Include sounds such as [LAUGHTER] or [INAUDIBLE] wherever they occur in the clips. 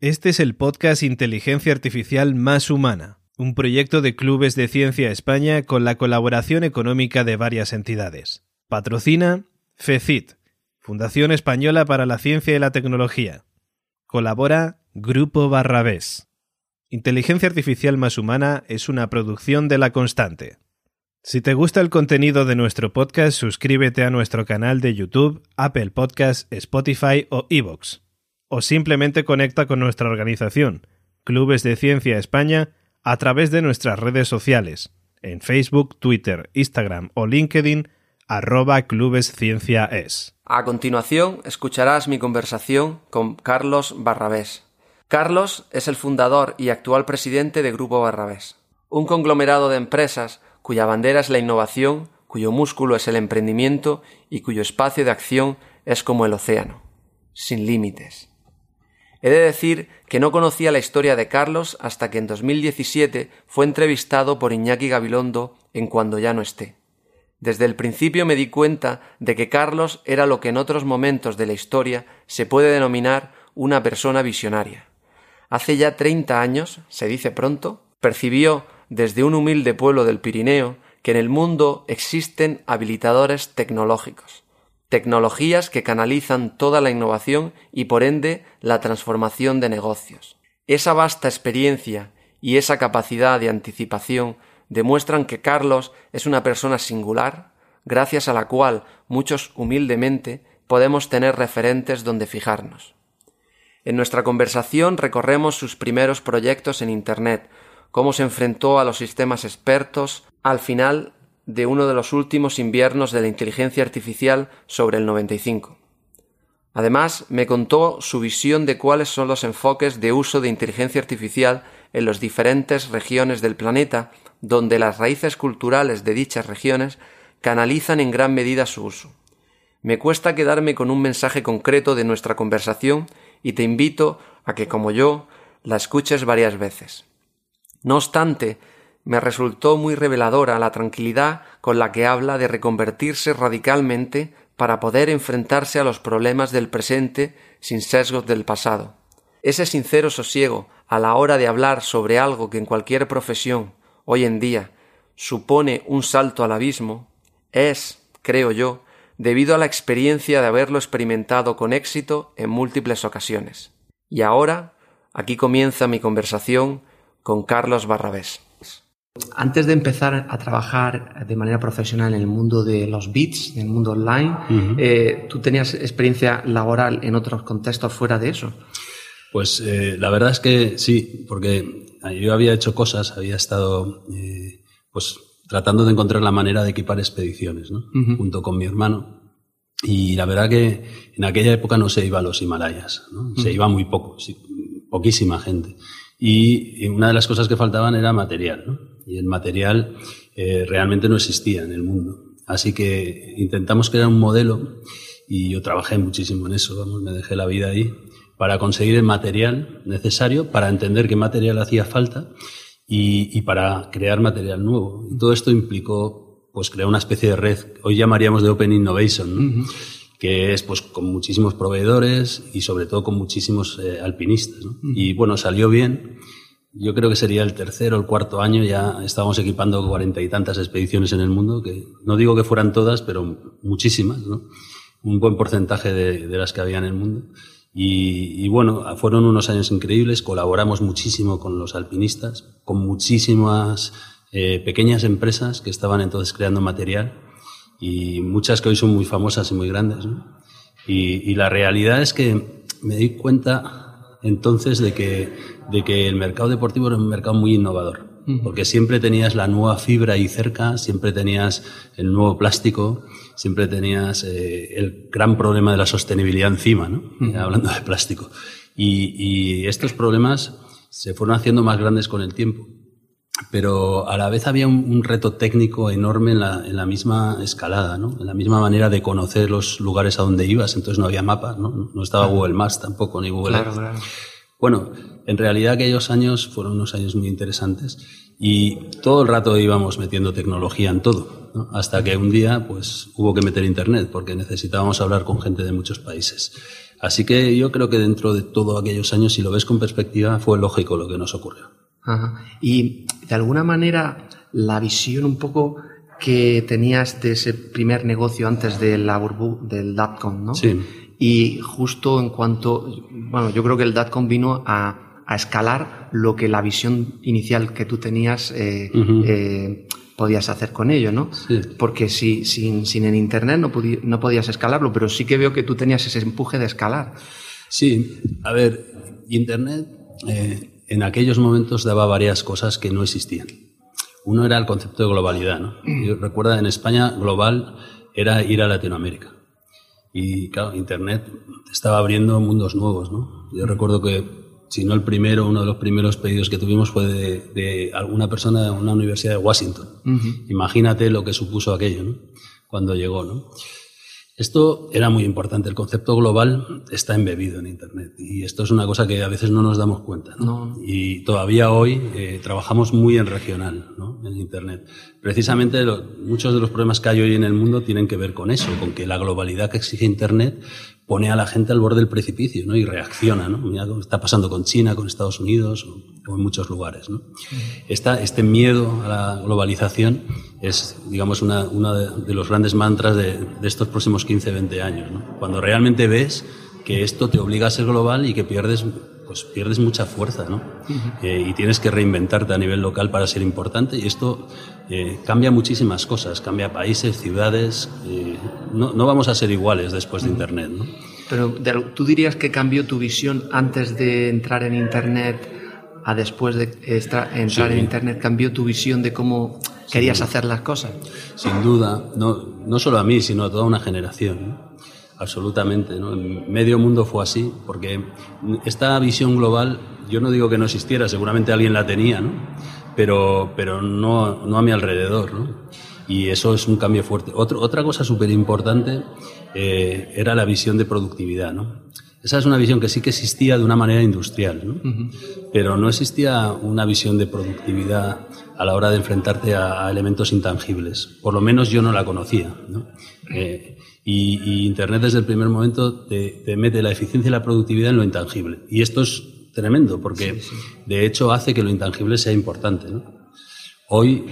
Este es el podcast Inteligencia Artificial Más Humana, un proyecto de Clubes de Ciencia España con la colaboración económica de varias entidades. Patrocina FECIT, Fundación Española para la Ciencia y la Tecnología. Colabora Grupo Barrabés. Inteligencia Artificial Más Humana es una producción de La Constante. Si te gusta el contenido de nuestro podcast, suscríbete a nuestro canal de YouTube, Apple Podcasts, Spotify o Evox o simplemente conecta con nuestra organización, Clubes de Ciencia España, a través de nuestras redes sociales, en Facebook, Twitter, Instagram o LinkedIn, arroba Clubes Ciencia Es. A continuación, escucharás mi conversación con Carlos Barrabés. Carlos es el fundador y actual presidente de Grupo Barrabés, un conglomerado de empresas cuya bandera es la innovación, cuyo músculo es el emprendimiento y cuyo espacio de acción es como el océano, sin límites. He de decir que no conocía la historia de Carlos hasta que en 2017 fue entrevistado por Iñaki Gabilondo en Cuando ya no esté. Desde el principio me di cuenta de que Carlos era lo que en otros momentos de la historia se puede denominar una persona visionaria. Hace ya treinta años, se dice pronto, percibió desde un humilde pueblo del Pirineo que en el mundo existen habilitadores tecnológicos tecnologías que canalizan toda la innovación y por ende la transformación de negocios. Esa vasta experiencia y esa capacidad de anticipación demuestran que Carlos es una persona singular, gracias a la cual muchos humildemente podemos tener referentes donde fijarnos. En nuestra conversación recorremos sus primeros proyectos en Internet, cómo se enfrentó a los sistemas expertos, al final de uno de los últimos inviernos de la inteligencia artificial sobre el 95. Además, me contó su visión de cuáles son los enfoques de uso de inteligencia artificial en las diferentes regiones del planeta, donde las raíces culturales de dichas regiones canalizan en gran medida su uso. Me cuesta quedarme con un mensaje concreto de nuestra conversación y te invito a que, como yo, la escuches varias veces. No obstante, me resultó muy reveladora la tranquilidad con la que habla de reconvertirse radicalmente para poder enfrentarse a los problemas del presente sin sesgos del pasado. Ese sincero sosiego a la hora de hablar sobre algo que en cualquier profesión, hoy en día, supone un salto al abismo, es, creo yo, debido a la experiencia de haberlo experimentado con éxito en múltiples ocasiones. Y ahora, aquí comienza mi conversación con Carlos Barrabés. Antes de empezar a trabajar de manera profesional en el mundo de los bits, en el mundo online, eh, ¿tú tenías experiencia laboral en otros contextos fuera de eso? Pues eh, la verdad es que sí, porque yo había hecho cosas, había estado eh, pues tratando de encontrar la manera de equipar expediciones, ¿no? junto con mi hermano. Y la verdad que en aquella época no se iba a los Himalayas, ¿no? se iba muy poco, poquísima gente. Y una de las cosas que faltaban era material. ¿no? Y el material eh, realmente no existía en el mundo. Así que intentamos crear un modelo y yo trabajé muchísimo en eso, vamos, me dejé la vida ahí para conseguir el material necesario para entender qué material hacía falta y, para crear material nuevo. Y todo esto implicó pues crear una especie de red, hoy llamaríamos de Open Innovation, que es pues con muchísimos proveedores y sobre todo con muchísimos eh, alpinistas. Y bueno, salió bien yo creo que sería el tercer o el cuarto año, ya estábamos equipando cuarenta y tantas expediciones en el mundo, que no digo que fueran todas, pero muchísimas, ¿no? Un buen porcentaje de, las que había en el mundo. Y, bueno, fueron unos años increíbles, colaboramos muchísimo con los alpinistas, con muchísimas eh, pequeñas empresas que estaban entonces creando material y muchas que hoy son muy famosas y muy grandes. ¿no? Y, y la realidad es que me di cuenta entonces de que de que el mercado deportivo era un mercado muy innovador, porque siempre tenías la nueva fibra ahí cerca, siempre tenías el nuevo plástico, siempre tenías eh, el gran problema de la sostenibilidad encima, ¿no? hablando de plástico. Y, estos problemas se fueron haciendo más grandes con el tiempo, pero a la vez había un, reto técnico enorme en la, en la, misma escalada, ¿no? en la misma manera de conocer los lugares a donde ibas, entonces no había mapas, no, no estaba Google Maps tampoco, ni Google claro, Claro. Bueno, en realidad aquellos años fueron unos años muy interesantes y todo el rato íbamos metiendo tecnología en todo, ¿no? hasta que un día pues hubo que meter internet porque necesitábamos hablar con gente de muchos países. Así que yo creo que dentro de todos aquellos años, si lo ves con perspectiva, fue lógico lo que nos ocurrió. Y de alguna manera, la visión un poco que tenías de ese primer negocio antes de la del dotcom, ¿no? Sí. Y justo en cuanto, bueno, yo creo que el dotcom vino a, escalar lo que la visión inicial que tú tenías eh, eh, podías hacer con ello, ¿no? Sí. Porque si, sin, sin el Internet no, no podías escalarlo, pero sí que veo que tú tenías ese empuje de escalar. Sí, a ver, Internet eh, en aquellos momentos daba varias cosas que no existían. Uno era el concepto de globalidad. ¿no? Yo recuerda, en España global era ir a Latinoamérica. Y claro, Internet estaba abriendo mundos nuevos. ¿no? Yo recuerdo que, si no el primero, uno de los primeros pedidos que tuvimos fue de, alguna persona de una universidad de Washington. Imagínate lo que supuso aquello ¿no? cuando llegó. ¿no? Esto era muy importante. El concepto global está embebido en Internet y esto es una cosa que a veces no nos damos cuenta. Y todavía hoy eh, trabajamos muy en regional, ¿no? en Internet. Precisamente muchos de los problemas que hay hoy en el mundo tienen que ver con eso, con que la globalidad que exige Internet pone a la gente al borde del precipicio ¿no? y reacciona. ¿no? Mira lo está pasando con China, con Estados Unidos o, en muchos lugares. ¿no? este miedo a la globalización es, digamos, una, uno de, los grandes mantras de, estos próximos 15, 20 años. ¿no? Cuando realmente ves que esto te obliga a ser global y que pierdes pues pierdes mucha fuerza, ¿no? Eh, y tienes que reinventarte a nivel local para ser importante y esto eh, cambia muchísimas cosas, cambia países, ciudades, eh, no, no, vamos a ser iguales después de Internet, ¿no? Pero tú dirías que cambió tu visión antes de entrar en Internet a después de entrar en Internet, cambió tu visión de cómo querías hacer las cosas. Sin duda, no, no solo a mí, sino a toda una generación. Absolutamente. ¿no? Medio mundo fue así, porque esta visión global, yo no digo que no existiera, seguramente alguien la tenía, ¿no? pero, pero no, no a mi alrededor. ¿no? Y eso es un cambio fuerte. otra cosa súper importante eh, era la visión de productividad. ¿no? Esa es una visión que sí que existía de una manera industrial, ¿no? pero no existía una visión de productividad a la hora de enfrentarte a, elementos intangibles. Por lo menos yo no la conocía. ¿no? Eh, y, Internet desde el primer momento te, mete la eficiencia y la productividad en lo intangible. Y esto es tremendo, porque de hecho hace que lo intangible sea importante. Hoy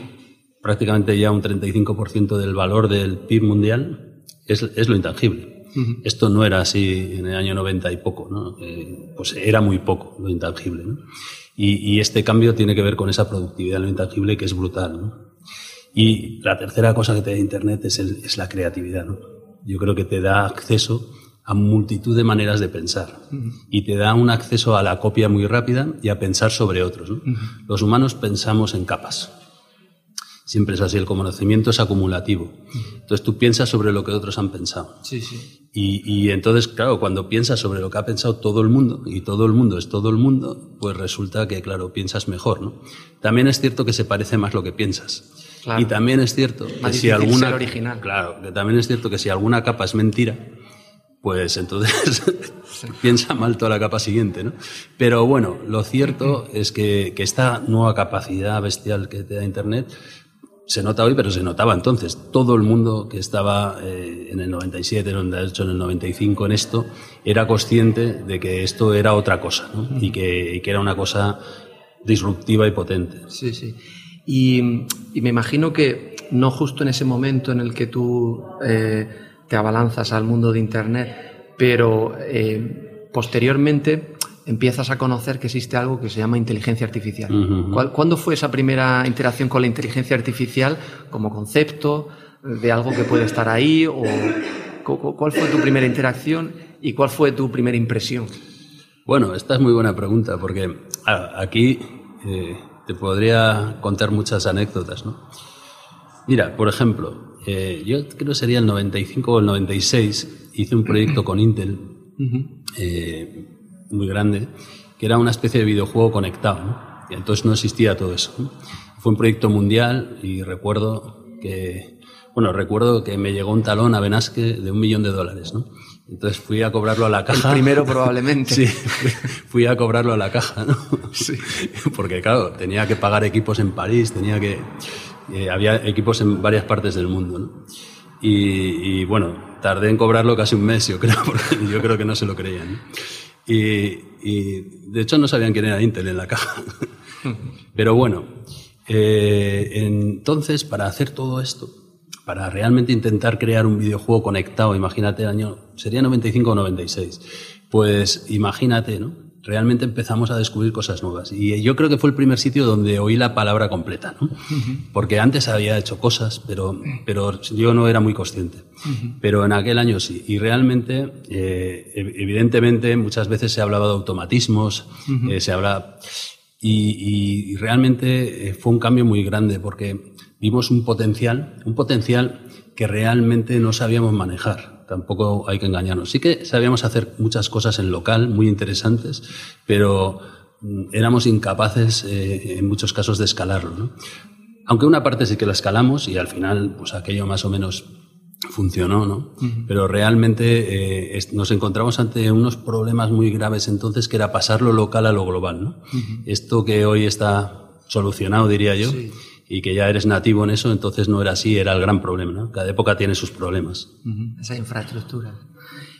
prácticamente ya un 35% del valor del PIB mundial es, es lo intangible. Esto no era así en el año 90 y poco, ¿no? Eh, pues era muy poco lo intangible. ¿no? Y, este cambio tiene que ver con esa productividad en lo intangible que es brutal. ¿no? Y la tercera cosa que te da Internet es, el, es la creatividad. ¿no? Yo creo que te da acceso a multitud de maneras de pensar y te da un acceso a la copia muy rápida y a pensar sobre otros. Los humanos pensamos en capas. Siempre es así, el conocimiento es acumulativo. Entonces tú piensas sobre lo que otros han pensado. Sí, sí. Y, y, entonces, claro, cuando piensas sobre lo que ha pensado todo el mundo, y todo el mundo es todo el mundo, pues resulta que, claro, piensas mejor, ¿no? También es cierto que se parece más lo que piensas. Y también es cierto que si alguna original. claro, que también es cierto que si alguna capa es mentira, pues entonces [LAUGHS] piensa mal toda la capa siguiente, ¿no? Pero bueno, lo cierto es que, que, esta nueva capacidad bestial que te da Internet se nota hoy, pero se notaba entonces. Todo el mundo que estaba eh, en el 97, en el 98, en el 95 en esto, era consciente de que esto era otra cosa, ¿no? y, que, y que era una cosa disruptiva y potente. Sí, sí. Y, me imagino que no justo en ese momento en el que tú eh, te abalanzas al mundo de Internet, pero eh, posteriormente empiezas a conocer que existe algo que se llama inteligencia artificial. ¿Cuándo fue esa primera interacción con la inteligencia artificial como concepto de algo que puede estar ahí? O, ¿Cuál fue tu primera interacción y cuál fue tu primera impresión? Bueno, esta es muy buena pregunta porque aquí eh, te podría contar muchas anécdotas, ¿no? Mira, por ejemplo, eh, yo creo que sería el 95 o el 96, hice un proyecto con Intel eh, muy grande, que era una especie de videojuego conectado, ¿no? Y entonces no existía todo eso. Fue un proyecto mundial y recuerdo que, bueno, recuerdo que me llegó un talón a Benasque de un millón de dólares, ¿no? Entonces fui a cobrarlo a la caja. El primero [LAUGHS] probablemente. Sí, fui a cobrarlo a la caja, ¿no? Sí. [LAUGHS] Porque claro, tenía que pagar equipos en París, tenía que... Eh, había equipos en varias partes del mundo, ¿no? Y, bueno, tardé en cobrarlo casi un mes, yo creo, [LAUGHS] porque yo creo que no se lo creían. Y, de hecho no sabían quién era Intel en la caja. Pero bueno, eh, entonces para hacer todo esto, para realmente intentar crear un videojuego conectado, imagínate el año, sería 95 o 96, pues imagínate, ¿no? realmente empezamos a descubrir cosas nuevas. Y yo creo que fue el primer sitio donde oí la palabra completa, ¿no? Porque antes había hecho cosas, pero, pero yo no era muy consciente. Pero en aquel año sí. Y realmente, eh, evidentemente, muchas veces se hablaba de automatismos, eh, se habla... Y, y realmente eh, fue un cambio muy grande porque vimos un potencial, un potencial que realmente no sabíamos manejar tampoco hay que engañarnos. Sí que sabíamos hacer muchas cosas en local, muy interesantes, pero mm, éramos incapaces eh, en muchos casos de escalarlo. ¿no? Aunque una parte sí que la escalamos y al final, pues aquello más o menos funcionó, ¿no? Pero realmente eh, nos encontramos ante unos problemas muy graves entonces que era pasar lo local a lo global, ¿no? Esto que hoy está solucionado, diría yo, y que ya eres nativo en eso, entonces no era así, era el gran problema. ¿no? Cada época tiene sus problemas. Esa infraestructura.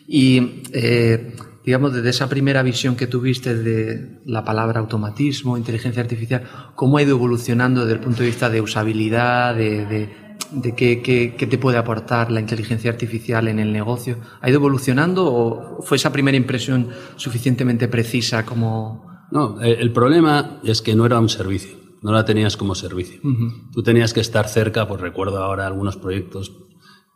Y, eh, digamos, desde esa primera visión que tuviste de la palabra automatismo, inteligencia artificial, ¿cómo ha ido evolucionando desde el punto de vista de usabilidad, de, de, qué, qué, qué, te puede aportar la inteligencia artificial en el negocio? ¿Ha ido evolucionando o fue esa primera impresión suficientemente precisa como...? No, el problema es que no era un servicio no la tenías como servicio. Tú tenías que estar cerca, pues recuerdo ahora algunos proyectos,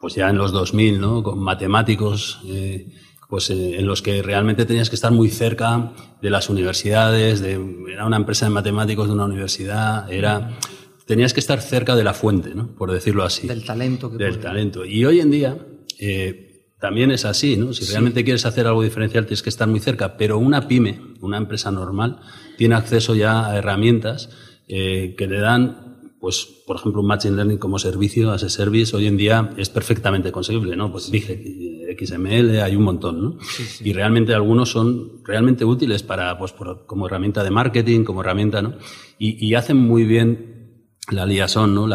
pues ya en los 2000, ¿no? Con matemáticos, eh, pues eh, en los que realmente tenías que estar muy cerca de las universidades, de, era una empresa de matemáticos de una universidad, era, tenías que estar cerca de la fuente, ¿no? Por decirlo así. Del talento. Que del talento. Y hoy en día, eh, también es así, ¿no? Si realmente quieres hacer algo diferencial, tienes que estar muy cerca. Pero una pyme, una empresa normal, tiene acceso ya a herramientas eh, que le dan, pues, por ejemplo, un Machine Learning como servicio, ese service, hoy en día es perfectamente conseguible, ¿no? Pues dije, XML, hay un montón, ¿no? Y realmente algunos son realmente útiles para, pues, como herramienta de marketing, como herramienta, ¿no? Y, hacen muy bien la liaison, ¿no?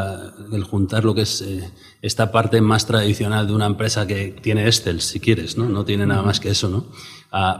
el juntar lo que es eh, esta parte más tradicional de una empresa que tiene Excel, si quieres, ¿no? No tiene nada más que eso, ¿no?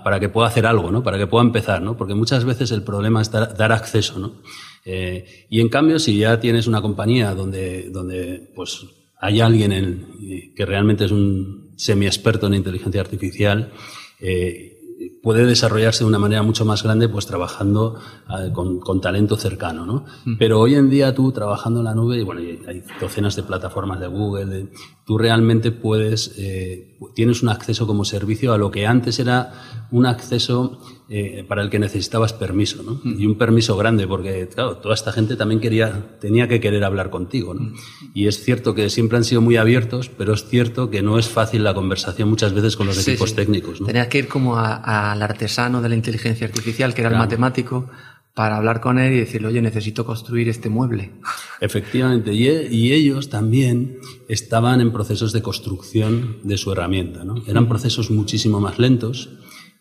para que pueda hacer algo, ¿no? Para que pueda empezar, ¿no? Porque muchas veces el problema es dar acceso, ¿no? Eh, y en cambio, si ya tienes una compañía donde, donde pues, hay alguien en, que realmente es un semi-experto en inteligencia artificial, eh, puede desarrollarse de una manera mucho más grande pues trabajando eh, con, talento cercano, ¿no? Mm. Pero hoy en día tú trabajando en la nube, y bueno, hay docenas de plataformas de Google, tú realmente puedes, eh, tienes un acceso como servicio a lo que antes era un acceso eh, para el que necesitabas permiso, ¿no? Mm. Y un permiso grande, porque, claro, toda esta gente también quería, tenía que querer hablar contigo, ¿no? Mm. Y es cierto que siempre han sido muy abiertos, pero es cierto que no es fácil la conversación muchas veces con los equipos técnicos, ¿no? Tenías que ir como al artesano de la inteligencia artificial, que era el matemático, para hablar con él y decirle, oye, necesito construir este mueble. [LAUGHS] Efectivamente, y, y, ellos también estaban en procesos de construcción de su herramienta, ¿no? Eran procesos muchísimo más lentos,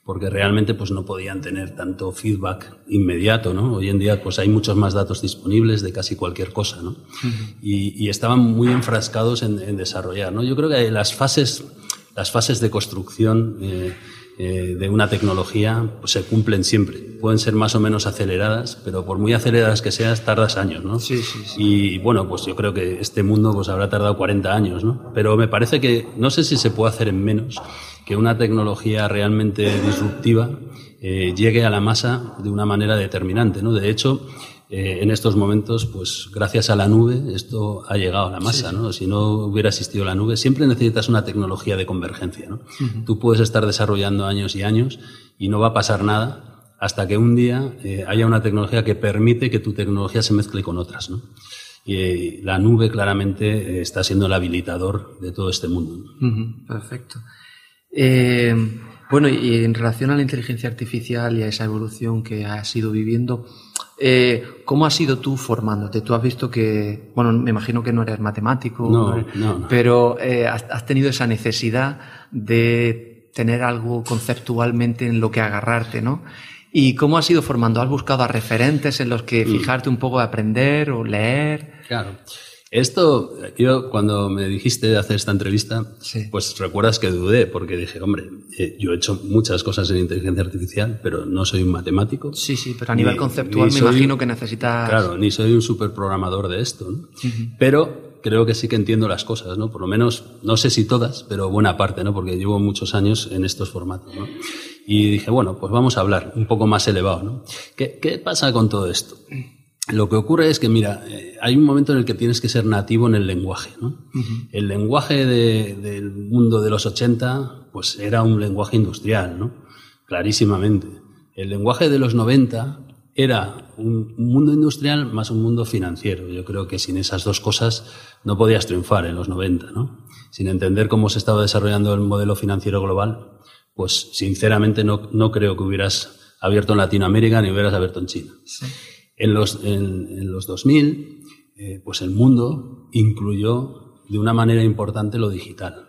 porque realmente pues no podían tener tanto feedback inmediato, ¿no? Hoy en día pues hay muchos más datos disponibles de casi cualquier cosa, ¿no? y, y, estaban muy enfrascados en, en, desarrollar, ¿no? Yo creo que las fases, las fases de construcción eh, eh, de una tecnología pues, se cumplen siempre. Pueden ser más o menos aceleradas, pero por muy aceleradas que seas, tardas años, ¿no? Sí, sí, sí. Y bueno, pues yo creo que este mundo pues habrá tardado 40 años, ¿no? Pero me parece que no sé si se puede hacer en menos que una tecnología realmente disruptiva eh, llegue a la masa de una manera determinante. ¿no? De hecho, eh, en estos momentos, pues gracias a la nube, esto ha llegado a la masa. ¿no? Si no hubiera existido la nube, siempre necesitas una tecnología de convergencia. ¿no? Tú puedes estar desarrollando años y años y no va a pasar nada hasta que un día eh, haya una tecnología que permite que tu tecnología se mezcle con otras. ¿no? Y la nube claramente está siendo el habilitador de todo este mundo. Perfecto. Eh, bueno, y en relación a la inteligencia artificial y a esa evolución que has ido viviendo, eh, ¿cómo has ido tú formándote? Tú has visto que, bueno, me imagino que no eres matemático, no, pero eh, has, tenido esa necesidad de tener algo conceptualmente en lo que agarrarte, ¿no? ¿Y cómo has ido formando? ¿Has buscado a referentes en los que mm. fijarte un poco de aprender o leer? Claro. Esto, yo cuando me dijiste de hacer esta entrevista, pues recuerdas que dudé, porque dije, hombre, eh, yo he hecho muchas cosas en inteligencia artificial, pero no soy un matemático. Sí, sí, pero a nivel conceptual me imagino que necesitas... Claro, ni soy un superprogramador de esto, ¿no? Pero creo que sí que entiendo las cosas, ¿no? Por lo menos, no sé si todas, pero buena parte, ¿no? Porque llevo muchos años en estos formatos, ¿no? Y dije, bueno, pues vamos a hablar un poco más elevado, ¿no? ¿Qué, qué pasa con todo esto? Lo que ocurre es que, mira, eh, hay un momento en el que tienes que ser nativo en el lenguaje. ¿no? El lenguaje del mundo de los 80 pues era un lenguaje industrial, ¿no? clarísimamente. El lenguaje de los 90 era un mundo industrial más un mundo financiero. Yo creo que sin esas dos cosas no podías triunfar en los 90. ¿no? Sin entender cómo se estaba desarrollando el modelo financiero global, pues sinceramente no, no creo que hubieras abierto en Latinoamérica ni hubieras abierto en China. Sí. En los, en, los 2000, eh, pues el mundo incluyó de una manera importante lo digital.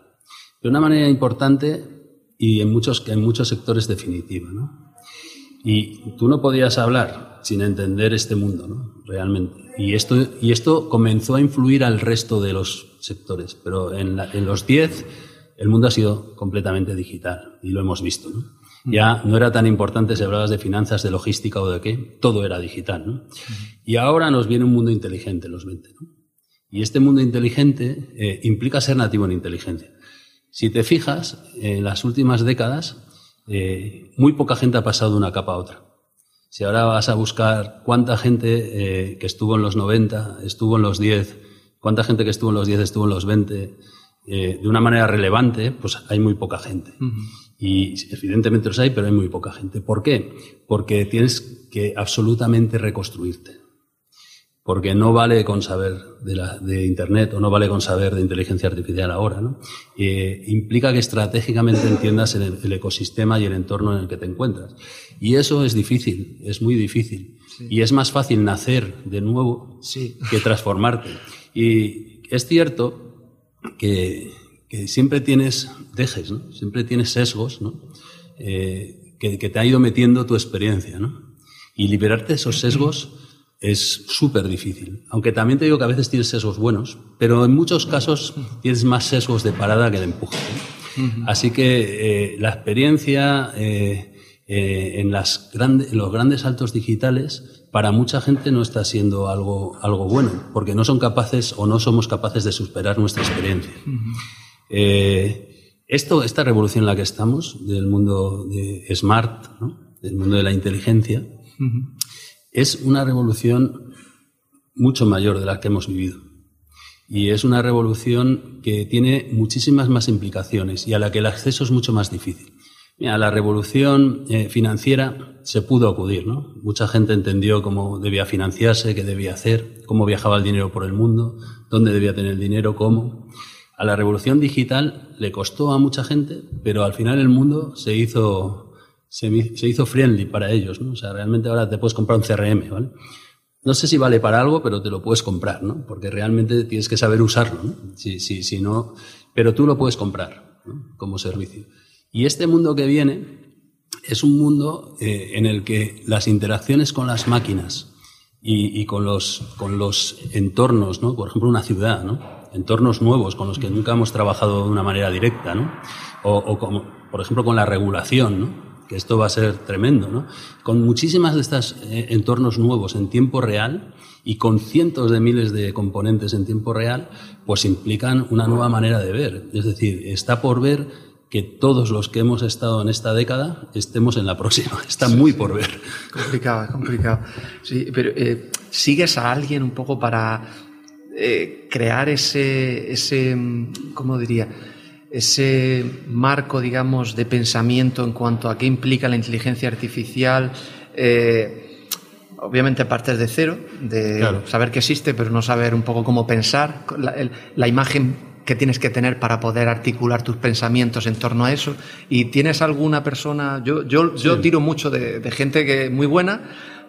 De una manera importante y en muchos, en muchos sectores definitiva. ¿no? Y tú no podías hablar sin entender este mundo, ¿no? realmente. Y esto, y esto comenzó a influir al resto de los sectores, pero en, en los 10 el mundo ha sido completamente digital y lo hemos visto. ¿no? Ya no era tan importante si hablabas de finanzas, de logística o de qué, todo era digital. ¿no? Y ahora nos viene un mundo inteligente, los 20. ¿no? Y este mundo inteligente eh, implica ser nativo en inteligencia. Si te fijas, en las últimas décadas, eh, muy poca gente ha pasado de una capa a otra. Si ahora vas a buscar cuánta gente eh, que estuvo en los 90, estuvo en los 10, cuánta gente que estuvo en los 10 estuvo en los 20, de una manera relevante, pues hay muy poca gente. Y evidentemente los hay, pero hay muy poca gente. ¿Por qué? Porque tienes que absolutamente reconstruirte. Porque no vale con saber de, la, de Internet o no vale con saber de inteligencia artificial ahora. ¿no? Eh, implica que estratégicamente entiendas el, ecosistema y el entorno en el que te encuentras. Y eso es difícil, es muy difícil. Y es más fácil nacer de nuevo que transformarte. Y es cierto que que siempre tienes dejes, ¿no? siempre tienes sesgos ¿no? Eh, que, te ha ido metiendo tu experiencia. ¿no? Y liberarte de esos sesgos es súper difícil. Aunque también te digo que a veces tienes sesgos buenos, pero en muchos casos tienes más sesgos de parada que de empuje. Así que eh, la experiencia eh, en, las grandes, en los grandes saltos digitales para mucha gente no está siendo algo, algo bueno, porque no son capaces o no somos capaces de superar nuestra experiencia. Eh, esto, esta revolución en la que estamos, del mundo de smart, del mundo de la inteligencia, es una revolución mucho mayor de la que hemos vivido. Y es una revolución que tiene muchísimas más implicaciones y a la que el acceso es mucho más difícil. a la revolución eh, financiera se pudo acudir, ¿no? Mucha gente entendió cómo debía financiarse, qué debía hacer, cómo viajaba el dinero por el mundo, dónde debía tener el dinero, cómo. A la revolución digital le costó a mucha gente, pero al final el mundo se hizo, se, hizo friendly para ellos. ¿no? O sea, realmente ahora te puedes comprar un CRM, ¿vale? No sé si vale para algo, pero te lo puedes comprar, ¿no? Porque realmente tienes que saber usarlo, ¿no? Si, si, si no, pero tú lo puedes comprar como servicio. Y este mundo que viene es un mundo eh, en el que las interacciones con las máquinas y, y, con, los, con los entornos, ¿no? Por ejemplo, una ciudad, ¿no? Entornos nuevos con los que nunca hemos trabajado de una manera directa, ¿no? O, como, por ejemplo, con la regulación, ¿no? que esto va a ser tremendo, ¿no? Con muchísimas de estos eh, entornos nuevos en tiempo real y con cientos de miles de componentes en tiempo real, pues implican una nueva manera de ver. Es decir, está por ver que todos los que hemos estado en esta década estemos en la próxima. [LAUGHS] Está muy por ver. Complicado, complicado. Sí, pero eh, ¿sigues a alguien un poco para eh, crear ese, ese, ¿cómo diría? Ese marco, digamos, de pensamiento en cuanto a qué implica la inteligencia artificial. Eh, obviamente partes de cero, de saber que existe, pero no saber un poco cómo pensar, la, imagen que tienes que tener para poder articular tus pensamientos en torno a eso. Y tienes alguna persona, yo, yo, yo tiro mucho de, de gente que muy buena,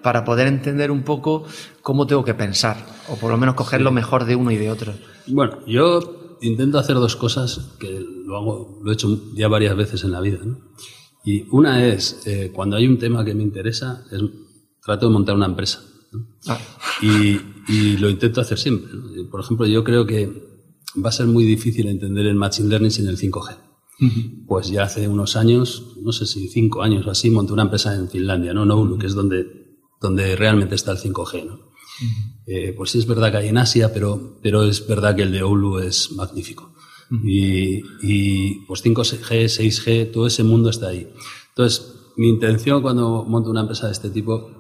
para poder entender un poco cómo tengo que pensar, o por lo menos coger lo mejor de uno y de otro. Bueno, yo intento hacer dos cosas que lo, hago, lo he hecho ya varias veces en la vida. Y una es, eh, cuando hay un tema que me interesa, es, trato de montar una empresa. Y, y, lo intento hacer siempre. Por ejemplo, yo creo que va a ser muy difícil entender el Machine Learning sin el 5G. Pues ya hace unos años, no sé si cinco años o así, monté una empresa en Finlandia, ¿no? Noulu, que es donde, donde realmente está el 5G, ¿no? eh, pues sí es verdad que hay en Asia, pero, pero es verdad que el de Oulu es magnífico. y, y, pues 5G, 6G, todo ese mundo está ahí. Entonces, mi intención cuando monto una empresa de este tipo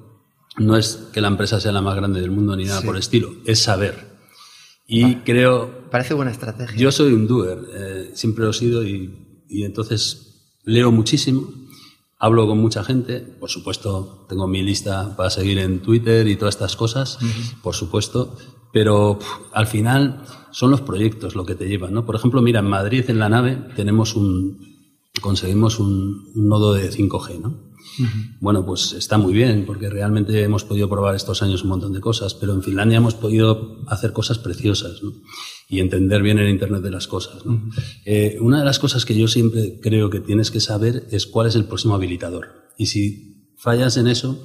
no es que la empresa sea la más grande del mundo ni nada por el estilo, es saber. Y creo... Parece buena estrategia. Yo soy un doer, eh, siempre lo he sido y y entonces leo muchísimo, hablo con mucha gente, por supuesto tengo mi lista para seguir en Twitter y todas estas cosas, por supuesto, pero al final son los proyectos lo que te llevan, ¿no? Por ejemplo, mira, en Madrid en la nave tenemos un conseguimos un, un nodo de 5G, ¿no? Bueno, pues está muy bien, porque realmente hemos podido probar estos años un montón de cosas, pero en Finlandia hemos podido hacer cosas preciosas ¿no? y entender bien el Internet de las cosas. ¿no? eh, una de las cosas que yo siempre creo que tienes que saber es cuál es el próximo habilitador. Y si fallas en eso,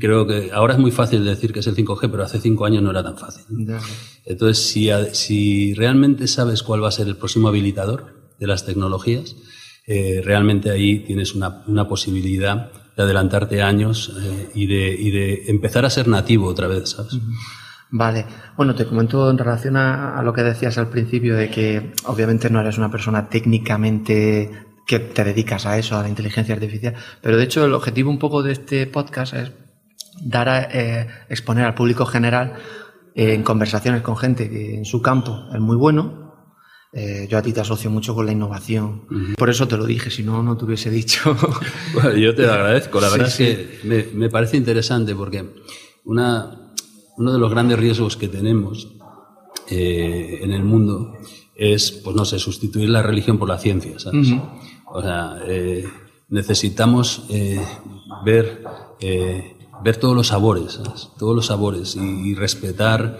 creo que ahora es muy fácil decir que es el 5G, pero hace cinco años no era tan fácil. Entonces, si, si realmente sabes cuál va a ser el próximo habilitador de las tecnologías, eh, realmente ahí tienes una, una, posibilidad de adelantarte años eh, y, de, y, de, empezar a ser nativo otra vez, ¿sabes? Vale, bueno, te comento en relación a, a, lo que decías al principio de que obviamente no eres una persona técnicamente que te dedicas a eso, a la inteligencia artificial, pero de hecho el objetivo un poco de este podcast es dar a eh, exponer al público general eh, en conversaciones con gente que en su campo es muy bueno, eh, yo a ti te asocio mucho con la innovación. Uh -huh. Por eso te lo dije, si no, no te hubiese dicho. [LAUGHS] bueno, yo te lo agradezco. La verdad sí, es que sí. me, me, parece interesante porque una, uno de los grandes riesgos que tenemos eh, en el mundo es, pues no sé, sustituir la religión por la ciencia, ¿sabes? Uh -huh. O sea, eh, necesitamos eh, ver, ver todos los sabores, ¿sabes? Todos los sabores y, y respetar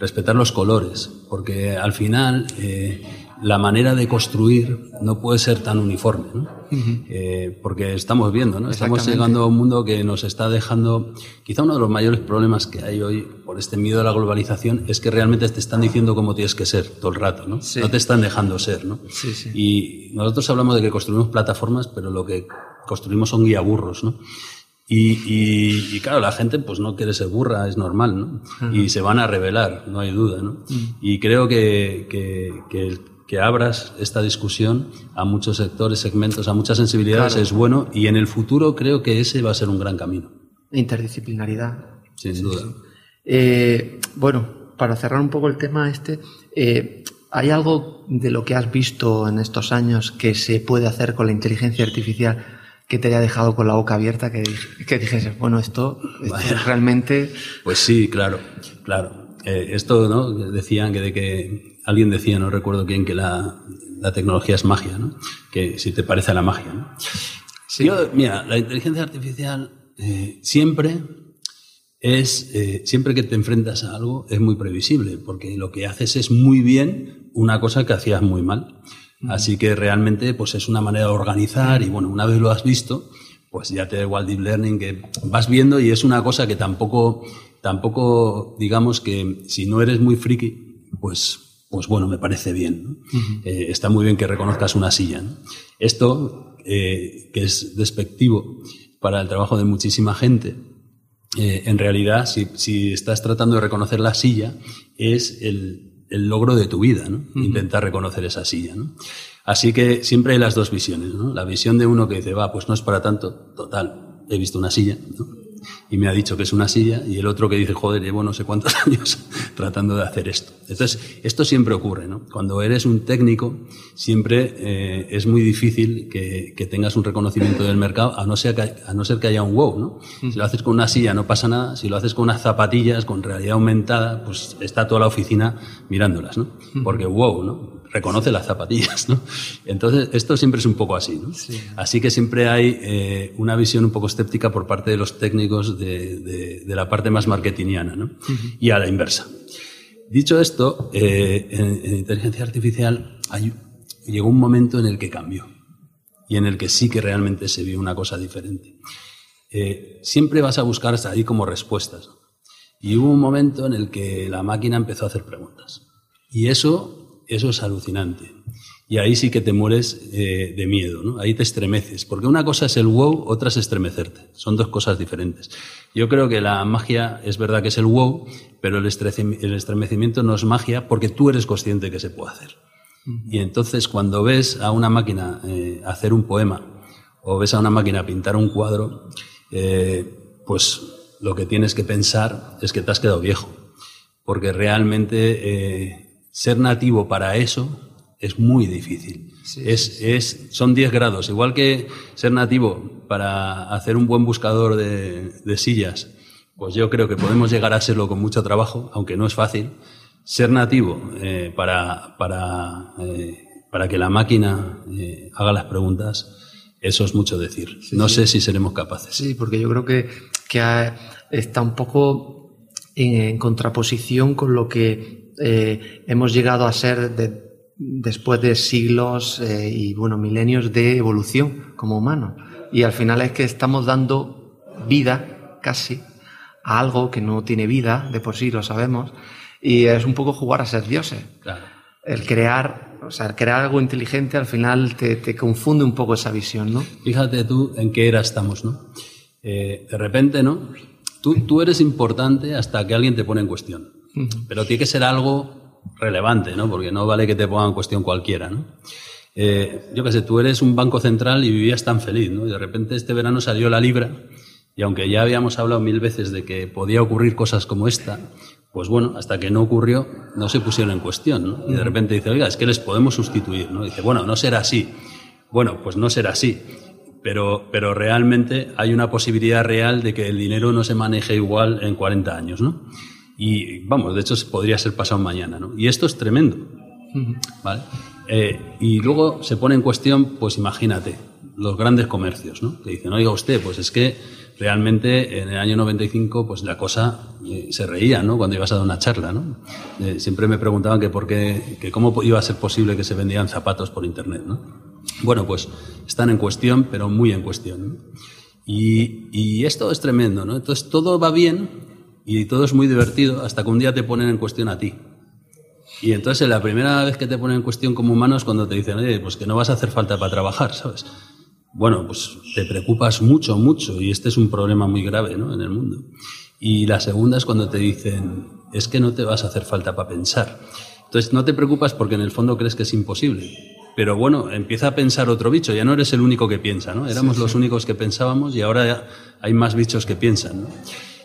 respetar los colores, porque al final eh, la manera de construir no puede ser tan uniforme, ¿no? Uh -huh. eh, porque estamos viendo, ¿no? Estamos llegando a un mundo que nos está dejando, quizá uno de los mayores problemas que hay hoy por este miedo a la globalización es que realmente te están diciendo cómo tienes que ser todo el rato, ¿no? Sí. No te están dejando ser, ¿no? Sí, sí. Y nosotros hablamos de que construimos plataformas, pero lo que construimos son guiaburros, ¿no? Y, y, y, claro, la gente pues no quiere ser burra, es normal, ¿no? Y se van a revelar, no hay duda, ¿no? -huh. Y creo que, que, que, que, abras esta discusión a muchos sectores, segmentos, a muchas sensibilidades claro. es bueno y en el futuro creo que ese va a ser un gran camino. Interdisciplinaridad. Sin sí, duda. Sí. Eh, bueno, para cerrar un poco el tema este, eh, ¿hay algo de lo que has visto en estos años que se puede hacer con la inteligencia artificial? Que te haya dejado con la boca abierta, que, que dijese, bueno, esto, esto realmente... Pues sí, claro, claro. Eh, esto, ¿no? Decían que de que, alguien decía, no recuerdo quién, que la, la tecnología es magia, ¿no? Que si te parece a la magia, ¿no? Sí. Yo, mira, la inteligencia artificial eh, siempre es, eh, siempre que te enfrentas a algo, es muy previsible, porque lo que haces es muy bien una cosa que hacías muy mal. Así que realmente pues es una manera de organizar y bueno, una vez lo has visto, pues ya te da igual Deep Learning que vas viendo y es una cosa que tampoco, tampoco digamos que si no eres muy friki, pues, pues bueno, me parece bien. ¿no? Uh -huh. eh, está muy bien que reconozcas una silla. ¿no? Esto, eh, que es despectivo para el trabajo de muchísima gente, eh, en realidad, si, si estás tratando de reconocer la silla, es el, el logro de tu vida, ¿no? Uh -huh. Intentar reconocer esa silla, ¿no? Así que siempre hay las dos visiones, ¿no? La visión de uno que dice, va, pues no es para tanto, total, he visto una silla, ¿no? Y me ha dicho que es una silla, y el otro que dice, joder, llevo no sé cuántos [LAUGHS] años tratando de hacer esto. Entonces, esto siempre ocurre, ¿no? Cuando eres un técnico, siempre eh, es muy difícil que, que, tengas un reconocimiento del mercado, a no, ser que, a no ser que haya un wow, ¿no? Si lo haces con una silla no pasa nada, si lo haces con unas zapatillas, con realidad aumentada, pues está toda la oficina mirándolas, ¿no? Porque wow, ¿no? Reconoce las zapatillas, ¿no? Entonces, esto siempre es un poco así, ¿no? Sí. Así que siempre hay eh, una visión un poco escéptica por parte de los técnicos de, de, de la parte más marketingiana, ¿no? Uh -huh. Y a la inversa. Dicho esto, eh, en, en, inteligencia artificial hay, llegó un momento en el que cambió y en el que sí que realmente se vio una cosa diferente. eh, siempre vas a buscar ahí como respuestas. Y hubo un momento en el que la máquina empezó a hacer preguntas. Y eso, eso es alucinante. Y ahí sí que te mueres eh, de miedo, ¿no? Ahí te estremeces. Porque una cosa es el wow, otra es estremecerte. Son dos cosas diferentes. Yo creo que la magia es verdad que es el wow, pero el, estremecimiento no es magia porque tú eres consciente que se puede hacer. Y entonces cuando ves a una máquina eh, hacer un poema o ves a una máquina pintar un cuadro, eh, pues lo que tienes que pensar es que te has quedado viejo. Porque realmente eh, ser nativo para eso es muy difícil. es, es, son 10 grados. Igual que ser nativo para hacer un buen buscador de, de sillas, pues yo creo que podemos llegar a serlo con mucho trabajo, aunque no es fácil ser nativo eh, para, para, eh, para, que la máquina eh, haga las preguntas, eso es mucho decir. no sé si seremos capaces. Sí, porque yo creo que, que está un poco en, contraposición con lo que hemos llegado a ser después de siglos y bueno, milenios de evolución como humanos. Y al final es que estamos dando vida casi a algo que no tiene vida, de por sí lo sabemos, y es un poco jugar a ser dioses. El crear, o sea, crear algo inteligente al final te, confunde un poco esa visión, ¿no? Fíjate tú en qué era estamos, ¿no? Eh, de repente, ¿no? Tú, tú, eres importante hasta que alguien te pone en cuestión. Pero tiene que ser algo relevante, ¿no? Porque no vale que te ponga en cuestión cualquiera, ¿no? Eh, yo qué sé, tú eres un banco central y vivías tan feliz, ¿no? Y de repente este verano salió la libra y aunque ya habíamos hablado mil veces de que podía ocurrir cosas como esta, pues bueno, hasta que no ocurrió, no se pusieron en cuestión, ¿no? Y de repente dice, oiga, es que les podemos sustituir, ¿no? dice, bueno, no será así. Bueno, pues no será así. Pero, pero realmente hay una posibilidad real de que el dinero no se maneje igual en 40 años, ¿no? Y vamos, de hecho podría ser pasado mañana, ¿no? Y esto es tremendo, ¿vale? Eh, y luego se pone en cuestión, pues imagínate, los grandes comercios, ¿no? Que dicen, oiga usted, pues es que realmente en el año 95 pues la cosa eh, se reía, ¿no? Cuando ibas a dar una charla, ¿no? Eh, siempre me preguntaban que por qué, que cómo iba a ser posible que se vendían zapatos por internet, ¿no? Bueno, pues están en cuestión, pero muy en cuestión. Y, y esto es tremendo, ¿no? Entonces todo va bien y todo es muy divertido hasta que un día te ponen en cuestión a ti. Y entonces la primera vez que te ponen en cuestión como humano es cuando te dicen, oye, pues que no vas a hacer falta para trabajar, ¿sabes? bueno, pues te preocupas mucho, mucho, y este es un problema muy grave ¿no? en el mundo. Y la segunda es cuando te dicen, es que no te vas a hacer falta para pensar. Entonces no te preocupas porque en el fondo crees que es imposible. Pero bueno, empieza a pensar otro bicho, ya no eres el único que piensa, ¿no? Éramos los únicos que pensábamos y ahora hay más bichos que piensan, ¿no?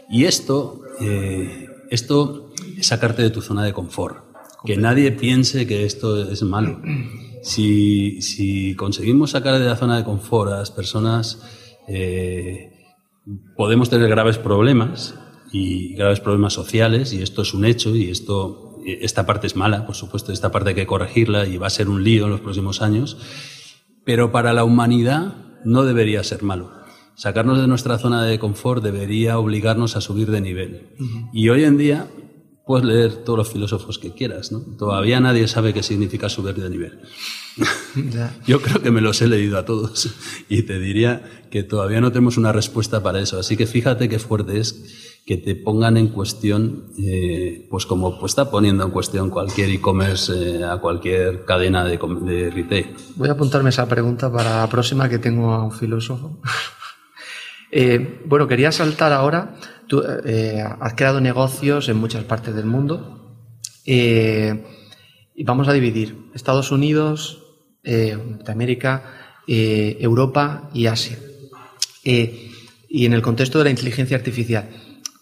Y esto, eh, esto es sacarte de tu zona de confort. Que nadie piense que esto es malo. Si, si, conseguimos sacar de la zona de confort a las personas, eh, podemos tener graves problemas y graves problemas sociales, y esto es un hecho, y esto, esta parte es mala, por supuesto, esta parte hay que corregirla y va a ser un lío en los próximos años, pero para la humanidad no debería ser malo. Sacarnos de nuestra zona de confort debería obligarnos a subir de nivel. Y hoy en día puedes leer todos los filósofos que quieras, ¿no? Todavía nadie sabe qué significa subir de nivel. [LAUGHS] [LAUGHS] Yo creo que me los he leído a todos y te diría que todavía no tenemos una respuesta para eso. Así que fíjate qué fuerte es que te pongan en cuestión, eh, pues como pues está poniendo en cuestión cualquier e-commerce eh, a cualquier cadena de, de retail. Voy a apuntarme esa pregunta para la próxima que tengo a un filósofo. [LAUGHS] Eh, bueno, quería saltar ahora. Tú eh, has creado negocios en muchas partes del mundo. Eh, y vamos a dividir Estados Unidos, América, Europa y Asia. y en el contexto de la inteligencia artificial,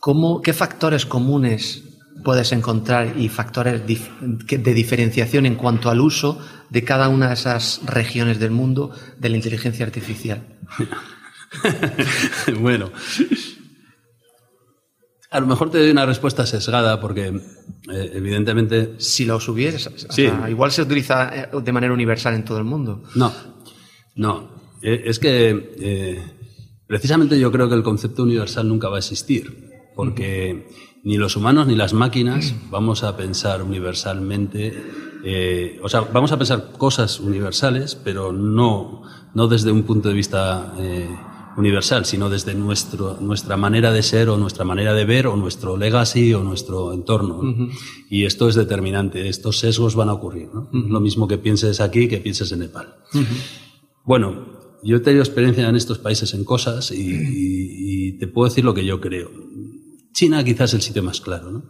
¿cómo, ¿qué factores comunes puedes encontrar y factores de diferenciación en cuanto al uso de cada una de esas regiones del mundo de la inteligencia artificial? [LAUGHS] bueno, a lo mejor te doy una respuesta sesgada porque, eh, evidentemente. Si lo subieras, igual se utiliza eh, de manera universal en todo el mundo. No, no. Eh, es que precisamente yo creo que el concepto universal nunca va a existir, porque ni los humanos ni las máquinas vamos a pensar universalmente. o sea, vamos a pensar cosas universales, pero no, no desde un punto de vista universal, sino desde nuestro, nuestra manera de ser o nuestra manera de ver o nuestro legacy o nuestro entorno. Y esto es determinante. Estos sesgos van a ocurrir. ¿no? Lo mismo que pienses aquí que pienses en Nepal. Bueno, yo he tenido experiencia en estos países en cosas y, te puedo decir lo que yo creo. China quizás es el sitio más claro. ¿no?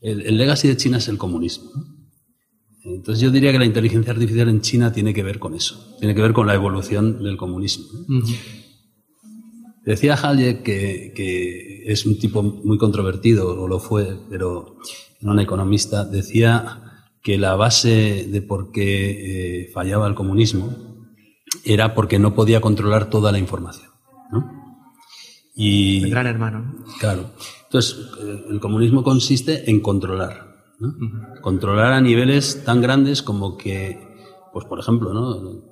El, legacy de China es el comunismo. Entonces yo diría que la inteligencia artificial en China tiene que ver con eso, tiene que ver con la evolución del comunismo. Decía Hayek que, es un tipo muy controvertido, o lo fue, pero no un economista, decía que la base de por qué eh, fallaba el comunismo era porque no podía controlar toda la información. Y, el gran hermano. Claro. Entonces, eh, el comunismo consiste en controlar. Controlar a niveles tan grandes como que, pues por ejemplo, ¿no?